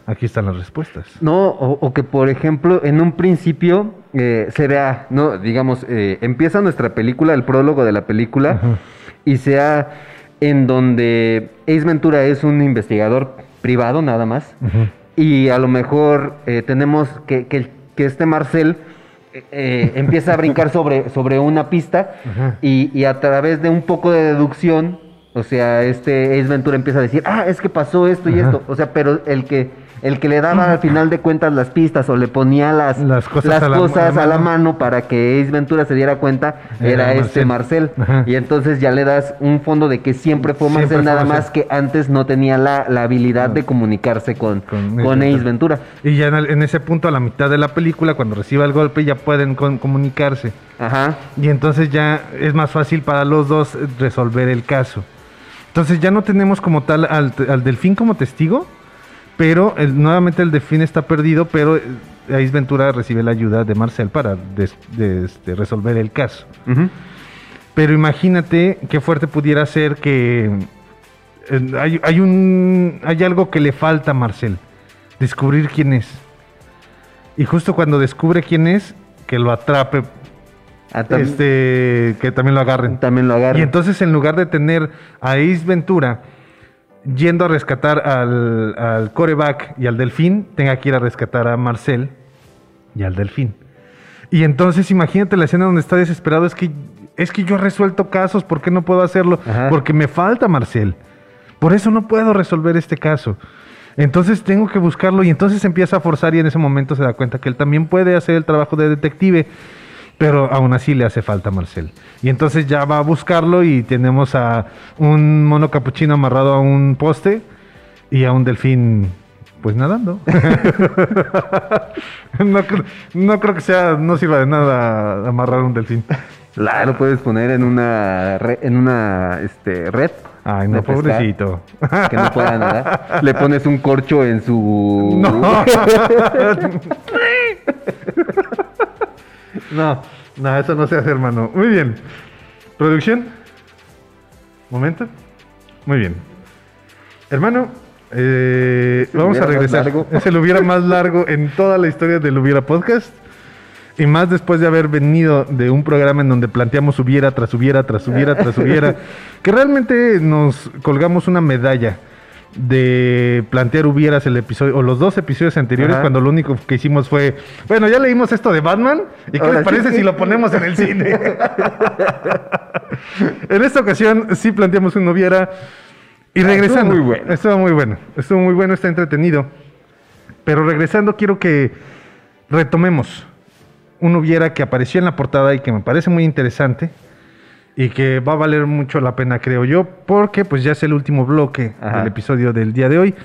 aquí están las respuestas. No, o, o que por ejemplo, en un principio eh, se vea, no, digamos, eh, empieza nuestra película, el prólogo de la película, Ajá. y sea en donde Ace Ventura es un investigador privado nada más, y a lo mejor eh, tenemos que, que, que este Marcel eh, eh, empieza a brincar sobre, sobre una pista y, y a través de un poco de deducción, o sea, este Ace Ventura empieza a decir, ah, es que pasó esto y Ajá. esto, o sea, pero el que el que le daba al final de cuentas las pistas o le ponía las, Las cosas las a la- cosas a la a la mano. para que Ace Ventura se diera cuenta Era era, este Marcel. Y entonces ya le das un fondo de que siempre fue Siempre Marcel, fue nada Marcel. más que antes no tenía la, la habilidad de comunicarse con, Con con, Ace Ventura. Y ya en, el- en ese punto, a la mitad de la película, cuando reciba el golpe, ya pueden con- comunicarse. Ajá. Y entonces ya es más fácil para los dos resolver el caso. Entonces ya no tenemos como tal al, al delfín como testigo, pero el- nuevamente el delfín está perdido, pero eh, Ace Ventura recibe la ayuda de Marcel para des- de- este, resolver el caso. Pero imagínate qué fuerte pudiera ser que eh, hay, hay un hay algo que le falta a Marcel, descubrir quién es. Y justo cuando descubre quién es, que lo atrape, Ah, tam- este, que también lo agarren. También lo agarra. Y entonces en lugar de tener a Ace Ventura yendo a rescatar al, al coreback y al delfín, tenga que ir a rescatar a Marcel y al delfín. Y entonces imagínate la escena donde está desesperado, es que es que yo he resuelto casos, ¿por qué no puedo hacerlo? Ajá. Porque me falta Marcel. Por eso no puedo resolver este caso. Entonces tengo que buscarlo y entonces empieza a forzar y en ese momento se da cuenta que él también puede hacer el trabajo de detective, pero aún así le hace falta a Marcel. Y entonces ya va a buscarlo y tenemos a un mono capuchino amarrado a un poste y a un delfín pues nadando. [laughs] no, no creo que sea, no sirva de nada amarrar un delfín. La lo puedes poner en una re- en una este red. Ay, no, pescar, pobrecito. Que no pueda nadar. Le pones un corcho en su. [laughs] No. [laughs] no, no, eso no se hace, hermano. Muy bien. ¿Producción? ¿Momento? Muy bien. Hermano, eh, ¿Es el vamos a regresar. Es [laughs] el hubiera más largo en toda la historia del Hubiera Podcast. Y más después de haber venido de un programa en donde planteamos hubiera tras hubiera tras hubiera tras hubiera, [laughs] que realmente nos colgamos una medalla de plantear hubieras el episodio o los dos episodios anteriores Ajá. cuando lo único que hicimos fue, bueno, ya leímos esto de Batman y qué les parece si lo ponemos en el cine. [laughs] en esta ocasión sí planteamos un hubiera y Ah, regresando. estuvo muy bueno. Estuvo muy bueno. Estuvo muy bueno, está entretenido. Pero regresando quiero que retomemos un hubiera que apareció en la portada y que me parece muy interesante y que va a valer mucho la pena, creo yo, porque pues ya es el último bloque Ajá. del episodio del día de hoy.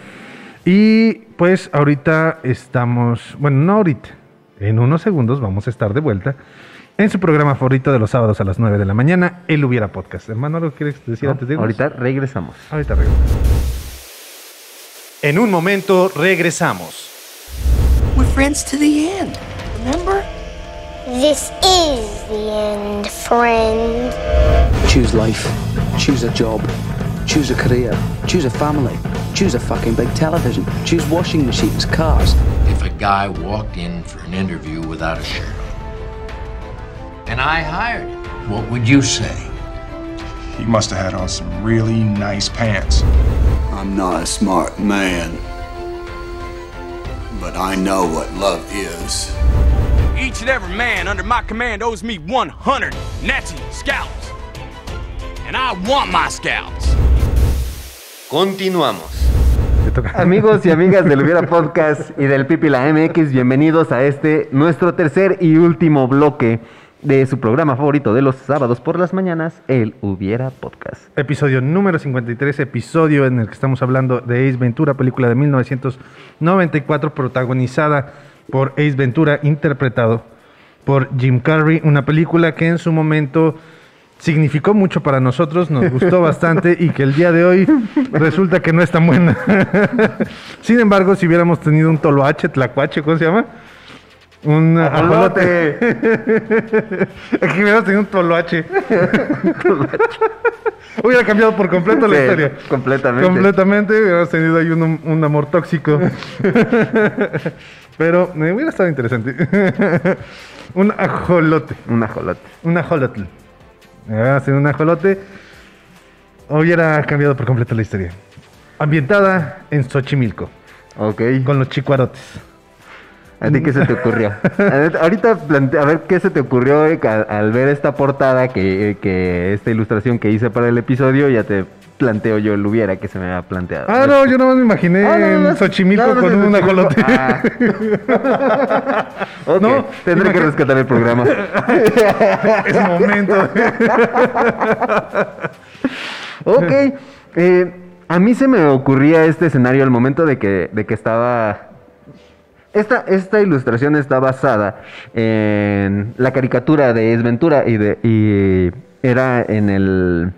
Y pues ahorita estamos, bueno, no ahorita, en unos segundos vamos a estar de vuelta en su programa favorito de los sábados a las 9 de la mañana, El Hubiera Podcast. Hermano, ¿algo quieres decir No, antes de irnos? ahorita regresamos. Ahorita regresamos. En un momento regresamos. We're friends to the end. Remember? This is the end, friend. Choose life. Choose a job. Choose a career. Choose a family. Choose a fucking big television. Choose washing machines, cars. if a guy walked in for an interview without a shirt on, and I hired him, what would you say? He must have had on some really nice pants. I'm not a smart man, but I know what love is. Each and every man under my command owes me 100 Nazi scalps. And I want my scalps. Continuamos. Amigos y amigas del Hubiera Podcast y del Pipi la MX, bienvenidos a este nuestro tercer y último bloque de su programa favorito de los sábados por las mañanas, el Hubiera Podcast. Episodio número 53, episodio en el que estamos hablando de Ace Ventura, película de 1994 protagonizada por Ace Ventura, interpretado por Jim Carrey, una película que en su momento significó mucho para nosotros, nos gustó [laughs] bastante y que el día de hoy resulta que no es tan buena. [laughs] Sin embargo, si hubiéramos tenido un toloache, tlacuache, ¿cómo se llama? Un ajolote. Aquí [laughs] hubiéramos tenido un [laughs] toloache. Hubiera cambiado por completo la Sí, historia. completamente. Completamente. Hubiéramos tenido ahí un, un amor tóxico. [laughs] Pero me hubiera estado interesante. un ajolote. Un ajolote. Un ajolotl. Hubiera sido un ajolote. Hubiera cambiado por completo la historia. Ambientada en Xochimilco. Ok. Con los chicuarotes. ¿A ti qué se te ocurrió? Ahorita plante- a ver qué se te ocurrió eh, al, al ver esta portada, que, que esta ilustración que hice para el episodio, ya te planteo yo el hubiera que se me había planteado. Ah, no, yo nomás me imaginé Ah, no, no, en Xochimilco no, con no, un no, ajolote. [laughs] ah. No, tendré que rescatar el programa. [laughs] es momento. [laughs] ok, eh, a mí se me ocurría este escenario al momento de que, de que estaba... Esta, esta ilustración está basada en la caricatura de Es Ventura y, de, y era en el...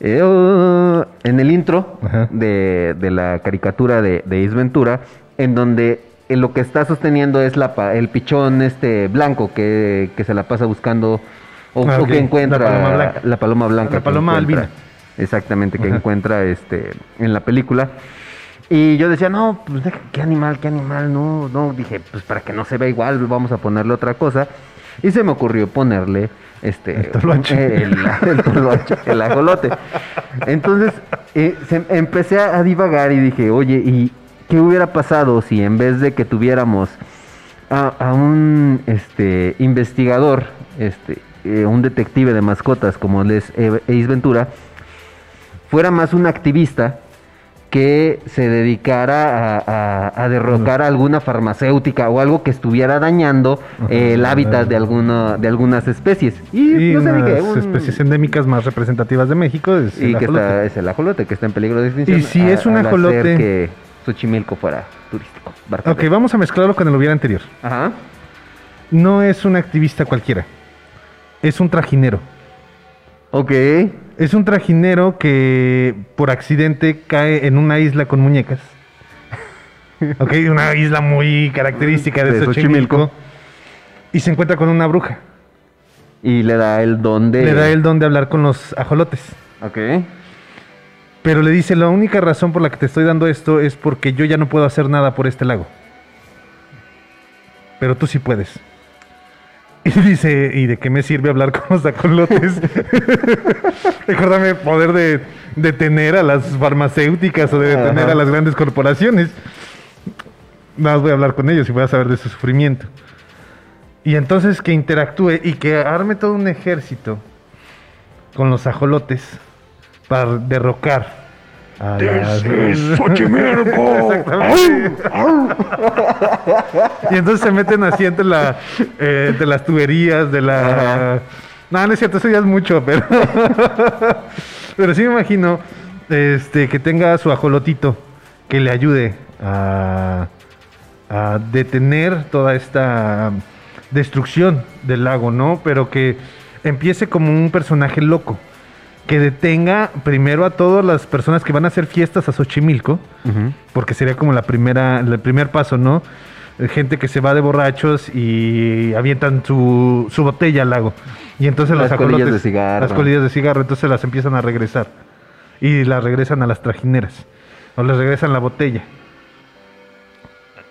eh, oh, en el intro de, de la caricatura de, de Ace Ventura, en donde eh, lo que está sosteniendo es la, el pichón este blanco que, que se la pasa buscando o, Ah, o que encuentra la paloma blanca. la paloma blanca. La que paloma encuentra. albina. Exactamente, que Ajá. encuentra este en la película. Y yo decía, no, pues qué animal, qué animal, no, no, dije, pues para que no se vea igual, vamos a ponerle otra cosa. Y se me ocurrió ponerle este El toloache. el, el toloache, el ajolote. Entonces eh, se- empecé a divagar y dije, oye, ¿y qué hubiera pasado si en vez de que tuviéramos a, a un este, investigador, este, eh, un detective de mascotas como él es E- Ace Ventura, fuera más un activista que se dedicara a, a- a derrocar a alguna farmacéutica o algo que estuviera dañando eh, el hábitat de, alguna, de algunas especies. Y, Y no sé unas qué, un- especies endémicas más representativas de México es y el que ajolote. está, es el ajolote, que está en peligro de extinción. Y si es un ajolote- que Xochimilco fuera turístico. Ok, vamos a mezclarlo con el hubiera anterior. Ajá. No es un activista cualquiera. Es un trajinero. Ok. Es un trajinero que por accidente cae en una isla con muñecas. [laughs] Ok, una isla muy característica de, De Xochimilco. Xochimilco. Y se encuentra con una bruja. Y le da el don de... Le da el don de hablar con los ajolotes. Ok. Pero le dice, la única razón por la que te estoy dando esto es porque yo ya no puedo hacer nada por este lago. Pero tú sí puedes. Y dice, ¿y de qué me sirve hablar [laughs] con los ajolotes? [laughs] Recuérdame poder de detener a las farmacéuticas o de detener Ajá. a las grandes corporaciones. Nada más voy a hablar con ellos y voy a saber de su sufrimiento. Y entonces que interactúe y que arme todo un ejército con los ajolotes para derrocar [laughs] y entonces se meten así entre la, eh, de las tuberías, de la... No, no es cierto, eso ya es mucho, pero... [laughs] pero sí me imagino este, que tenga su ajolotito que le ayude a, a detener toda esta destrucción del lago, ¿no? Pero que empiece como un personaje loco. Que detenga primero a todas las personas que van a hacer fiestas a Xochimilco, porque sería como la primera, el primer paso, ¿no? Eh, Gente que se va de borrachos y avientan su, su botella al lago. Y entonces Las colillas de cigarro. Las colillas de cigarro, entonces las empiezan a regresar. Y las regresan a las trajineras. O les regresan la botella.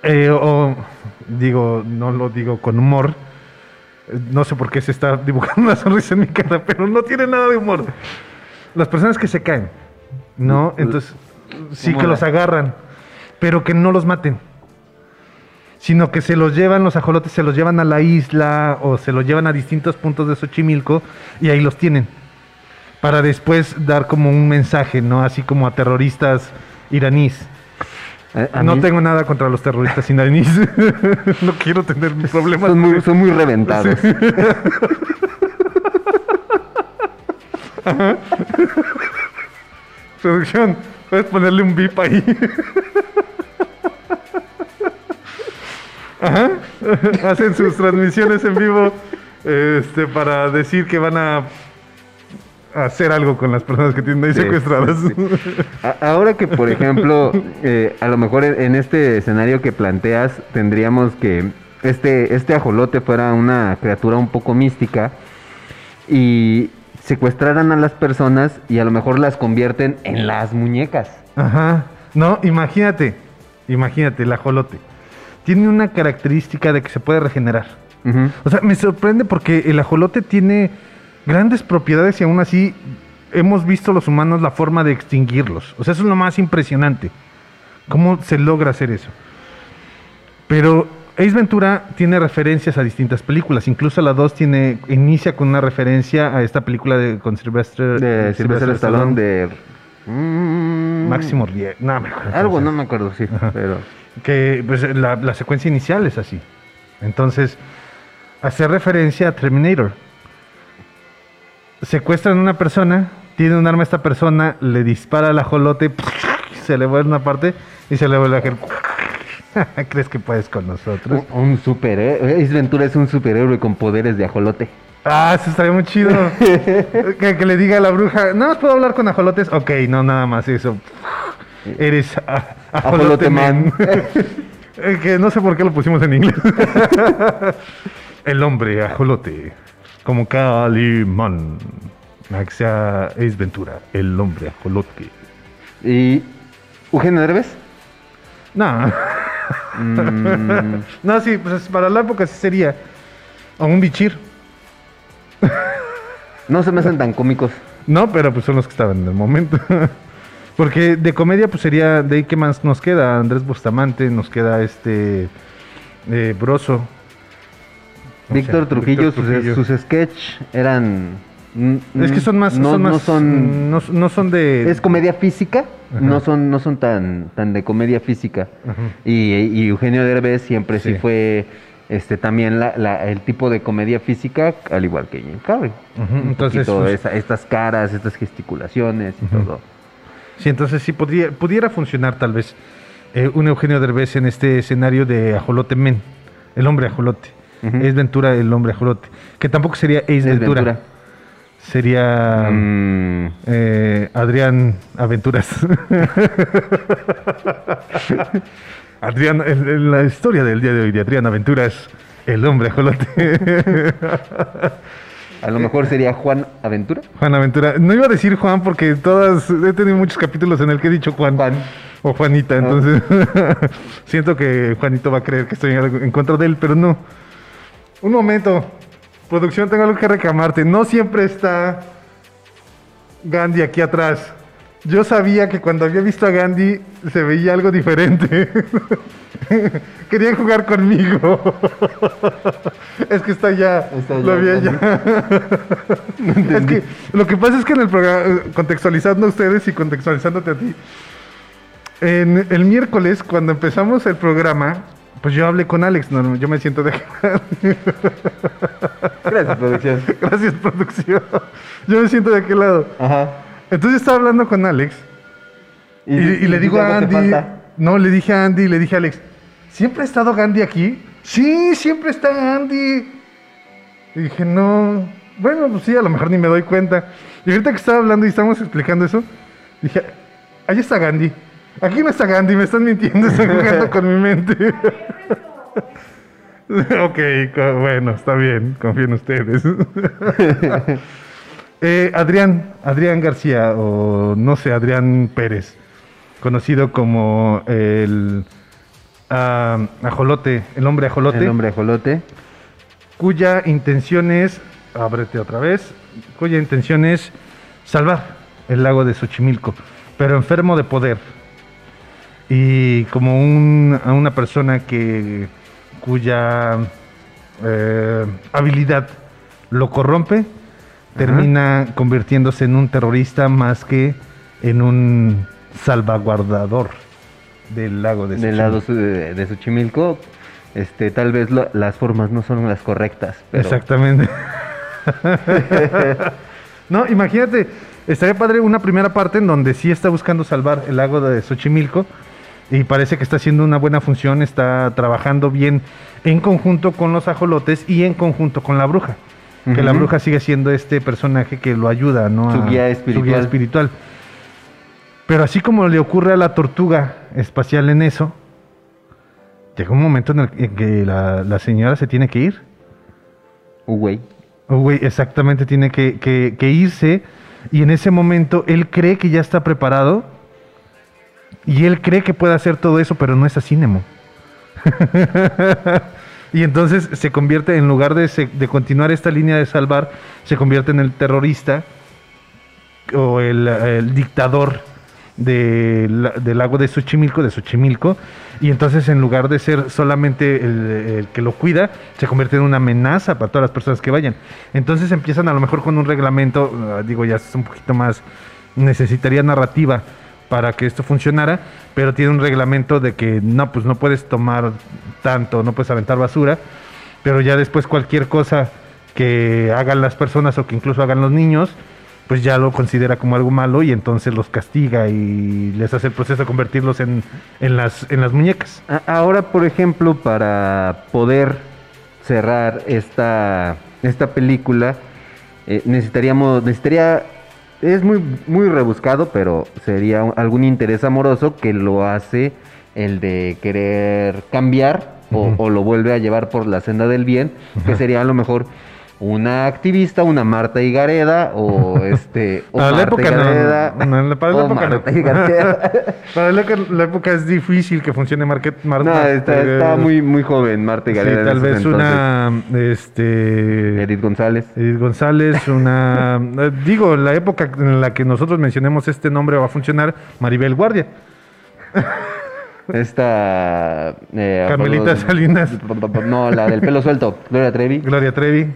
Eh, o digo, no lo digo con humor. Eh, No sé por qué se está dibujando una sonrisa en mi cara, [laughs] pero no tiene nada de humor. Las personas que se caen, ¿no? Entonces, sí ¿Cómo que los agarran, pero que no los maten. Sino que se los llevan, los ajolotes se los llevan a la isla o se los llevan a distintos puntos de Xochimilco y ahí los tienen. Para después dar como un mensaje, ¿no? Así como a terroristas iraníes. A- a no mí- tengo nada contra los terroristas [laughs] iraníes. [laughs] no quiero tener problemas. Son muy, son muy [laughs] reventados. Sí. Ajá. Producción, puedes ponerle un bip ahí. Ajá. Hacen sus transmisiones en vivo este, para decir que van a hacer algo con las personas que tienen ahí Sí, secuestradas. Ahora que, por ejemplo, eh, a lo mejor en este escenario que planteas, tendríamos que este, este ajolote fuera una criatura un poco mística y secuestraran a las personas y a lo mejor las convierten en las muñecas. Ajá. No, imagínate, imagínate, el ajolote. Tiene una característica de que se puede regenerar. O sea, me sorprende porque el ajolote tiene grandes propiedades y aún así hemos visto los humanos la forma de extinguirlos. O sea, eso es lo más impresionante. ¿Cómo se logra hacer eso? Pero Ace Ventura tiene referencias a distintas películas. Incluso la 2 tiene, inicia con una referencia a esta película de, con Sylvester, De Sylvester Stallone, de... Máximo Riel. No, me acuerdo. Algo, no me acuerdo, sí, pero... Que pues, la, la secuencia inicial es así. Entonces, hacer referencia a Terminator. Secuestran a una persona, tiene un arma esta persona, le dispara al ajolote, [laughs] se le vuelve una parte y se le vuelve a hacer. [laughs] ¿Crees que puedes con nosotros? Un, un superhéroe. Ace Ventura es un superhéroe con poderes de ajolote. Ah, eso estaría muy chido. [laughs] que, que le diga a la bruja, ¿nada más puedo hablar con ajolotes? Ok, no, nada más eso. Eres a- ajolote Ajolote man. man. [laughs] Eh, que no sé por qué lo pusimos en inglés. El hombre ajolote. Como Calimán. Sea Ace Ventura. El hombre ajolote. ¿Y Eugenio Derbez? No. Mm. [laughs] no, sí, pues para la época sí sería. O un bichir. No se me hacen tan cómicos. No, pero pues son los que estaban en el momento. [laughs] Porque de comedia, pues sería de ahí que más nos queda. Andrés Bustamante, nos queda este. eh, Broso. O Víctor sea, Trujillo, Víctor sus, Trujillo. sus sketch eran... mm, Es que son más, no, son no más, son- no, no son de... es comedia física, Ajá. no son, no son tan, tan de comedia física. Y, y Eugenio Derbez siempre sí, Sí. fue este también la- la- el tipo de comedia física, al igual que Jim Carrey. Entonces, pues- esa- estas caras, estas gesticulaciones y todo. Sí, entonces sí podría, pudiera funcionar tal vez eh, un Eugenio Derbez en este escenario de Ajolote Men, el hombre ajolote. Ace Ventura, el hombre ajolote. Que tampoco sería Ace Ventura. Ventura. Sería Mm, eh, Adrián Aventuras. [laughs] Adrián, en, en la historia del día de hoy de Adrián Aventuras, el hombre ajolote. a lo mejor sería Juan Aventura. Juan Aventura. No iba a decir Juan porque todas he tenido muchos capítulos en el que he dicho Juan. Juan. O Juanita, entonces [laughs] siento que Juanito va a creer que estoy en contra de él, pero no. Un momento. Producción, tengo algo que reclamarte. No siempre está Gandhi aquí atrás. Yo sabía que cuando había visto a Gandhi se veía algo diferente. [laughs] Querían jugar conmigo. [laughs] es que está allá. Está Lo vi allá. [laughs] es que lo que pasa es que en el programa, contextualizando a ustedes y contextualizándote a ti, en el miércoles, cuando empezamos el programa, pues yo hablé con Alex, no, yo me siento de [laughs] Gracias, producción. [laughs] Gracias, producción. Yo me siento de aquel lado. Ajá. Entonces estaba hablando con Alex y, y le digo a Andy, no, le dije a Andy, le dije a Alex, ¿siempre ha estado Gandhi aquí? Sí, siempre está Andy. Y dije, no, bueno, pues sí, a lo mejor ni me doy cuenta. Y ahorita que estaba hablando y estábamos explicando eso, dije, ahí está Gandhi. Aquí no está Gandhi, me están mintiendo, están jugando con mi mente. [laughs] ok, bueno, está bien, confío en ustedes. [laughs] Eh, Adrián, Adrián García, o no sé, Adrián Pérez, conocido como el ah, ajolote, el hombre ajolote, El hombre ajolote. cuya intención es, ábrete otra vez, cuya intención es salvar el lago de Xochimilco, pero enfermo de poder. Y como un- a una persona que cuya eh, habilidad lo corrompe, termina convirtiéndose en un terrorista más que en un salvaguardador del lago de Del Xochimilco. lado su- de, de Xochimilco, este, tal vez lo- las formas no son las correctas. Pero Exactamente. [laughs] no, imagínate, estaría padre una primera parte en donde sí está buscando salvar el lago de Xochimilco y parece que está haciendo una buena función, está trabajando bien en conjunto con los ajolotes y en conjunto con la bruja. Que la bruja sigue siendo este personaje que lo ayuda, ¿no? Su guía Su guía espiritual. espiritual. Pero así como le ocurre a la tortuga espacial en eso, llega un momento en el en que la, la señora se tiene que ir. Uh, güey. Oh, güey, exactamente, tiene que, que- que irse. Y en ese momento él cree que ya está preparado. Y él cree que puede hacer todo eso, pero no es así, Nemo. [laughs] y entonces se convierte, en lugar de, continuar esta línea de salvar, se convierte en el terrorista o el, dictador del lago de Xochimilco, de Xochimilco, y entonces en lugar de ser solamente el, el que lo cuida, se convierte en una amenaza para todas las personas que vayan. Entonces empiezan a lo mejor con un reglamento, ah, digo ya es un poquito más, necesitaría narrativa para que esto funcionara, pero tiene un reglamento de que no, pues no puedes tomar tanto, no puedes aventar basura, pero ya después cualquier cosa que hagan las personas o que incluso hagan los niños, pues ya lo considera como algo malo y entonces los castiga y les hace el proceso de convertirlos en, en, las, en las muñecas. Ahora, por ejemplo, para poder cerrar esta, esta película, eh, necesitaríamos, necesitaría, es muy, muy rebuscado, pero sería un- algún interés amoroso que lo hace el de querer cambiar o lo vuelve a llevar por la senda del bien, que sería a lo mejor una activista, una Marta Higareda o [laughs] este o Para la Marta época no, Higareda, no, no, para la [laughs] o época no. Marta Higareda. [laughs] Para la, época- la época es difícil que funcione Market Mar- No, Mar- está, está muy, muy joven Marta sí, Higareda. en tal vez entonces. una este Edith González. Edith González, una eh, digo, la época en la que nosotros mencionemos este nombre va a funcionar Maribel Guardia. Esta. eh, Carmelita Salinas. No, la del pelo suelto. Gloria Trevi. Gloria Trevi.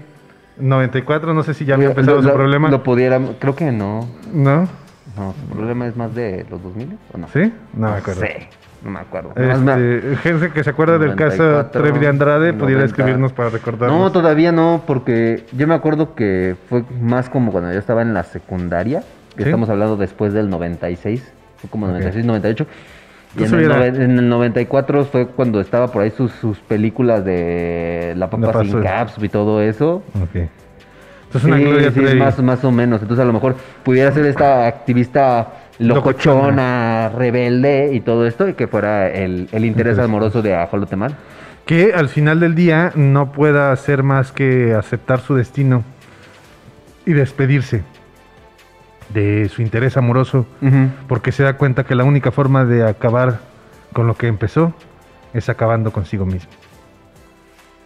94, no sé si ya había Lo- empezado su lo- problema. Lo pudiera. Creo que no. ¿No? No, su problema es más de los 2000 o no. ¿Sí? No me acuerdo. sé, no me acuerdo. Este, gente que se acuerda del caso 94, Trevi de Andrade, pudiera 90. escribirnos para recordarnos. No, todavía no, porque yo me acuerdo que fue más como cuando yo estaba en la secundaria, que ¿Sí? estamos hablando después del 96, fue como 96, 98. Y en el, en el 94 fue cuando estaba por ahí sus, sus películas de La Papa sin Caps y todo eso. Ok. Entonces una Sí, Gloria sí, Trevi. más, más o menos. Entonces a lo mejor pudiera ser esta activista locochona, rebelde y todo esto, y que fuera el, el interés amoroso de Ajolote Mal. que al final del día no pueda hacer más que aceptar su destino y despedirse de su interés amoroso, porque se da cuenta que la única forma de acabar con lo que empezó es acabando consigo mismo.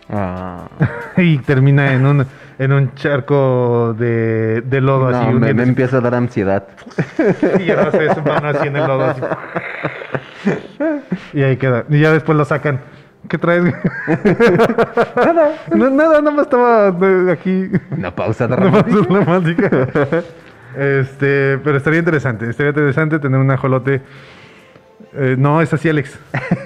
Ah. [laughs] y termina en un, en un charco de, de lodo No, así. me, me empieza a dar ansiedad. [laughs] Y ya su mano así en el lodo así. Y ahí queda. Y ya después lo sacan. ¿Qué traes? [laughs] nada. No, nada, nada más estaba de- aquí. Una pausa Una dramática. pausa dramática. Este, pero estaría interesante. Estaría interesante tener un ajolote. Eh, no, es así, Alex. [laughs]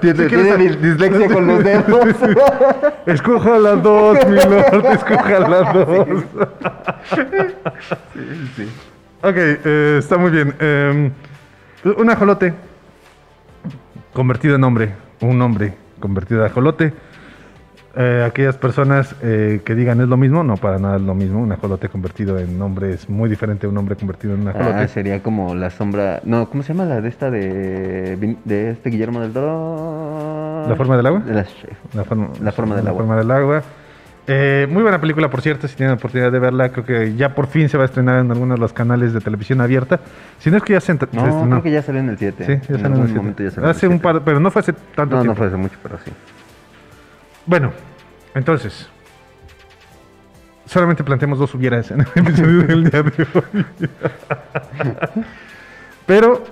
Tiene, tiene dis- dislexia con los dedos. [laughs] Escoja las dos, mi lord. [laughs] Escoja las dos. Sí, sí. Ok, eh, está muy bien. Eh, un ajolote convertido en hombre, un hombre convertido en ajolote. Eh, aquellas personas eh, que digan es lo mismo, no, para nada es lo mismo. Un ajolote convertido en hombre es muy diferente a un hombre convertido en un ajolote. Ah, sería como la sombra. No, ¿cómo se llama la de esta de, de este Guillermo del Toro? ¿La forma del agua? La, La forma, La forma del la agua. forma del agua. Eh, muy buena película, por cierto, si tienen la oportunidad de verla. Creo que ya por fin se va a estrenar en algunos de los canales de televisión abierta. Si no es que ya se, ent- se No, estrenó. creo que ya salió en el 7. Sí, ya salió en el en el Hace un 7. par, pero no fue hace tanto No, tiempo. no fue hace mucho, pero sí. Bueno, entonces. Solamente planteamos dos hubieras [laughs] en el episodio. [laughs] Pero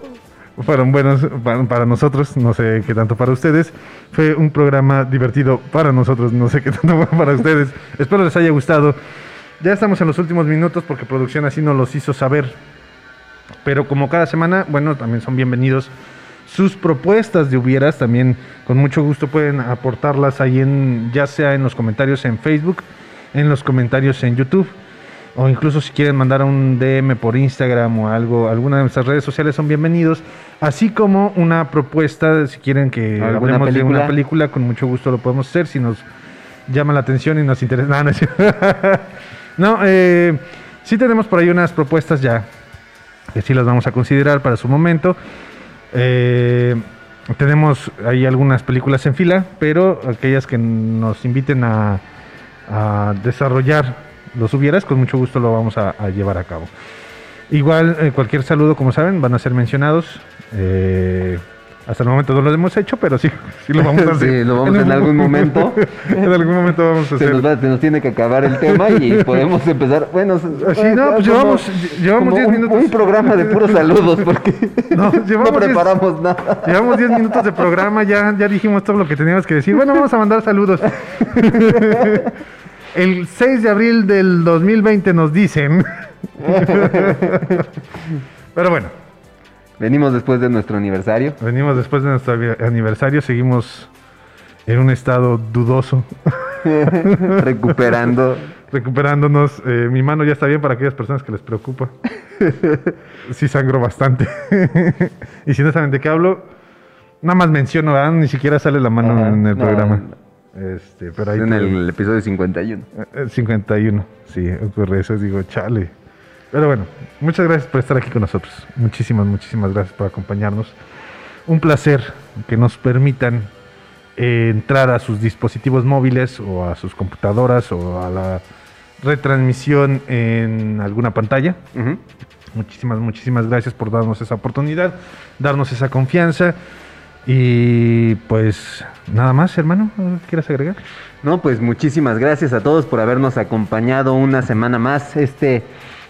fueron buenos para, nosotros, no sé qué tanto para ustedes. Fue un programa divertido para nosotros, no sé qué tanto [laughs] para ustedes. Espero les haya gustado. Ya estamos en los últimos minutos porque producción así nos los hizo saber. Pero como cada semana, bueno, también son bienvenidos sus propuestas de hubieras. También con mucho gusto pueden aportarlas ahí en, ya sea en los comentarios en Facebook, en los comentarios en YouTube. O incluso si quieren mandar un DM por Instagram o algo, alguna de nuestras redes sociales son bienvenidos. Así como una propuesta, si quieren que ¿Alguna hablemos de una película? con mucho gusto lo podemos hacer. Si nos llama la atención y nos interesa. [laughs] No, no. No, eh, sí tenemos por ahí unas propuestas ya que sí las vamos a considerar para su momento. Eh, tenemos ahí algunas películas en fila, pero aquellas que nos inviten a, desarrollar los hubieras, con mucho gusto lo vamos a, a llevar a cabo. Igual, eh, cualquier saludo, como saben, van a ser mencionados. Eh, hasta el momento no lo hemos hecho, pero sí, sí lo vamos a [laughs] hacer. Sí, lo vamos en algún momento. [laughs] en algún momento vamos a Se hacer. nos, va- se nos tiene que acabar el tema y [laughs] podemos empezar. Bueno, Sí, no, pues llevamos- llevamos como 10 un, minutos. un programa de puros saludos porque No, no, diez- preparamos nada. Llevamos 10 minutos de programa, ya, ya dijimos todo lo que teníamos que decir. Bueno, vamos a mandar saludos. El 6 de abril del 2020 nos dicen. Pero bueno, Venimos después de nuestro aniversario. venimos después de nuestro aniversario, seguimos en un estado dudoso, [laughs] recuperando. recuperándonos. Eh, mi mano ya está bien para aquellas personas que les preocupa. [laughs] Sí sangro bastante. [laughs] y si no saben de qué hablo, nada más menciono, ¿verdad? ni siquiera sale la mano Ajá, en el no, programa. Este, pero ahí en te- el episodio 51. Eh, 51, sí, ocurre eso, digo, chale. Pero bueno, muchas gracias por estar aquí con nosotros. Muchísimas, muchísimas gracias por acompañarnos. Un placer que nos permitan eh, entrar a sus dispositivos móviles o a sus computadoras o a la retransmisión en alguna pantalla. Muchísimas, muchísimas gracias por darnos esa oportunidad, darnos esa confianza. Y pues nada más, hermano, ¿quieres agregar? No, pues muchísimas gracias a todos por habernos acompañado una semana más, este,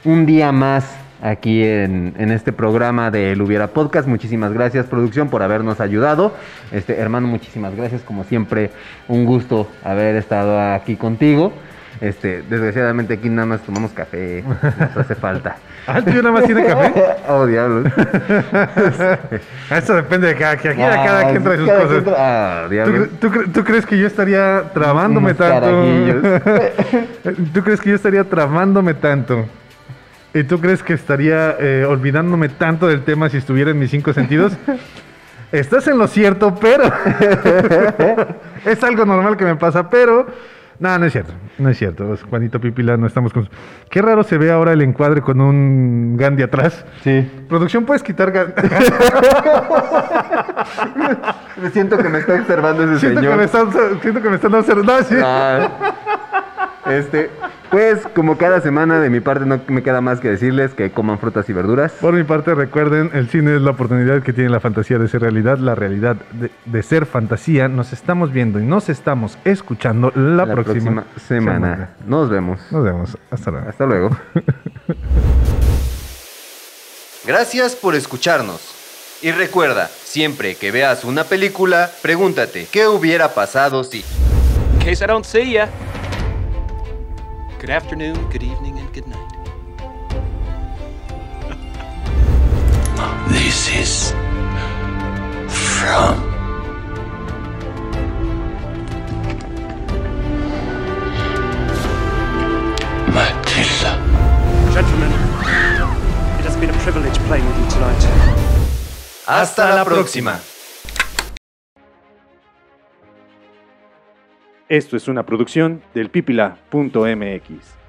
un día más aquí en, en este programa de El Hubiera Podcast. Muchísimas gracias, producción, por habernos ayudado. Este, hermano, muchísimas gracias. Como siempre, un gusto haber estado aquí contigo. Este, desgraciadamente aquí nada más tomamos café, nos hace falta. [laughs] Ah, ¿el tuyo nada más tiene café? [laughs] oh, diablos. [laughs] Eso depende de cada, aquí Ah, cada quien trae sus cosas. ah, ¿Tú, tú cre- tú crees que yo estaría trabándome tanto? ¿Tú crees que yo estaría tramándome tanto? ¿Y tú crees que estaría eh, olvidándome tanto del tema si estuviera en mis cinco sentidos? [laughs] Estás en lo cierto, pero [laughs] es algo normal que me pasa, pero no, no es cierto, no es cierto. Juanito Pipila, no estamos con. Qué raro se ve ahora el encuadre con un Gandhi atrás. Sí. Producción, puedes quitar Gandhi. [laughs] Me siento que me está observando ese siento, que señor. me están, siento que me están observando. No, sí. Ah, este, pues como cada semana de mi parte no me queda más que decirles que coman frutas y verduras. Por mi parte, recuerden, el cine es la oportunidad que tiene la fantasía de ser realidad, la realidad de, de ser fantasía. Nos estamos viendo y nos estamos escuchando la, La próxima, próxima semana. Nos vemos. Nos vemos. Hasta luego. Hasta luego. [laughs] Gracias por escucharnos. Y recuerda, siempre que veas una película, pregúntate, ¿qué hubiera pasado si? In case I don't see ya. Good afternoon, good evening, and good night. [laughs] This is from Matilda. Gentlemen, it has been a privilege playing with you tonight. Hasta la próxima. Esto es una producción del pipila.mx.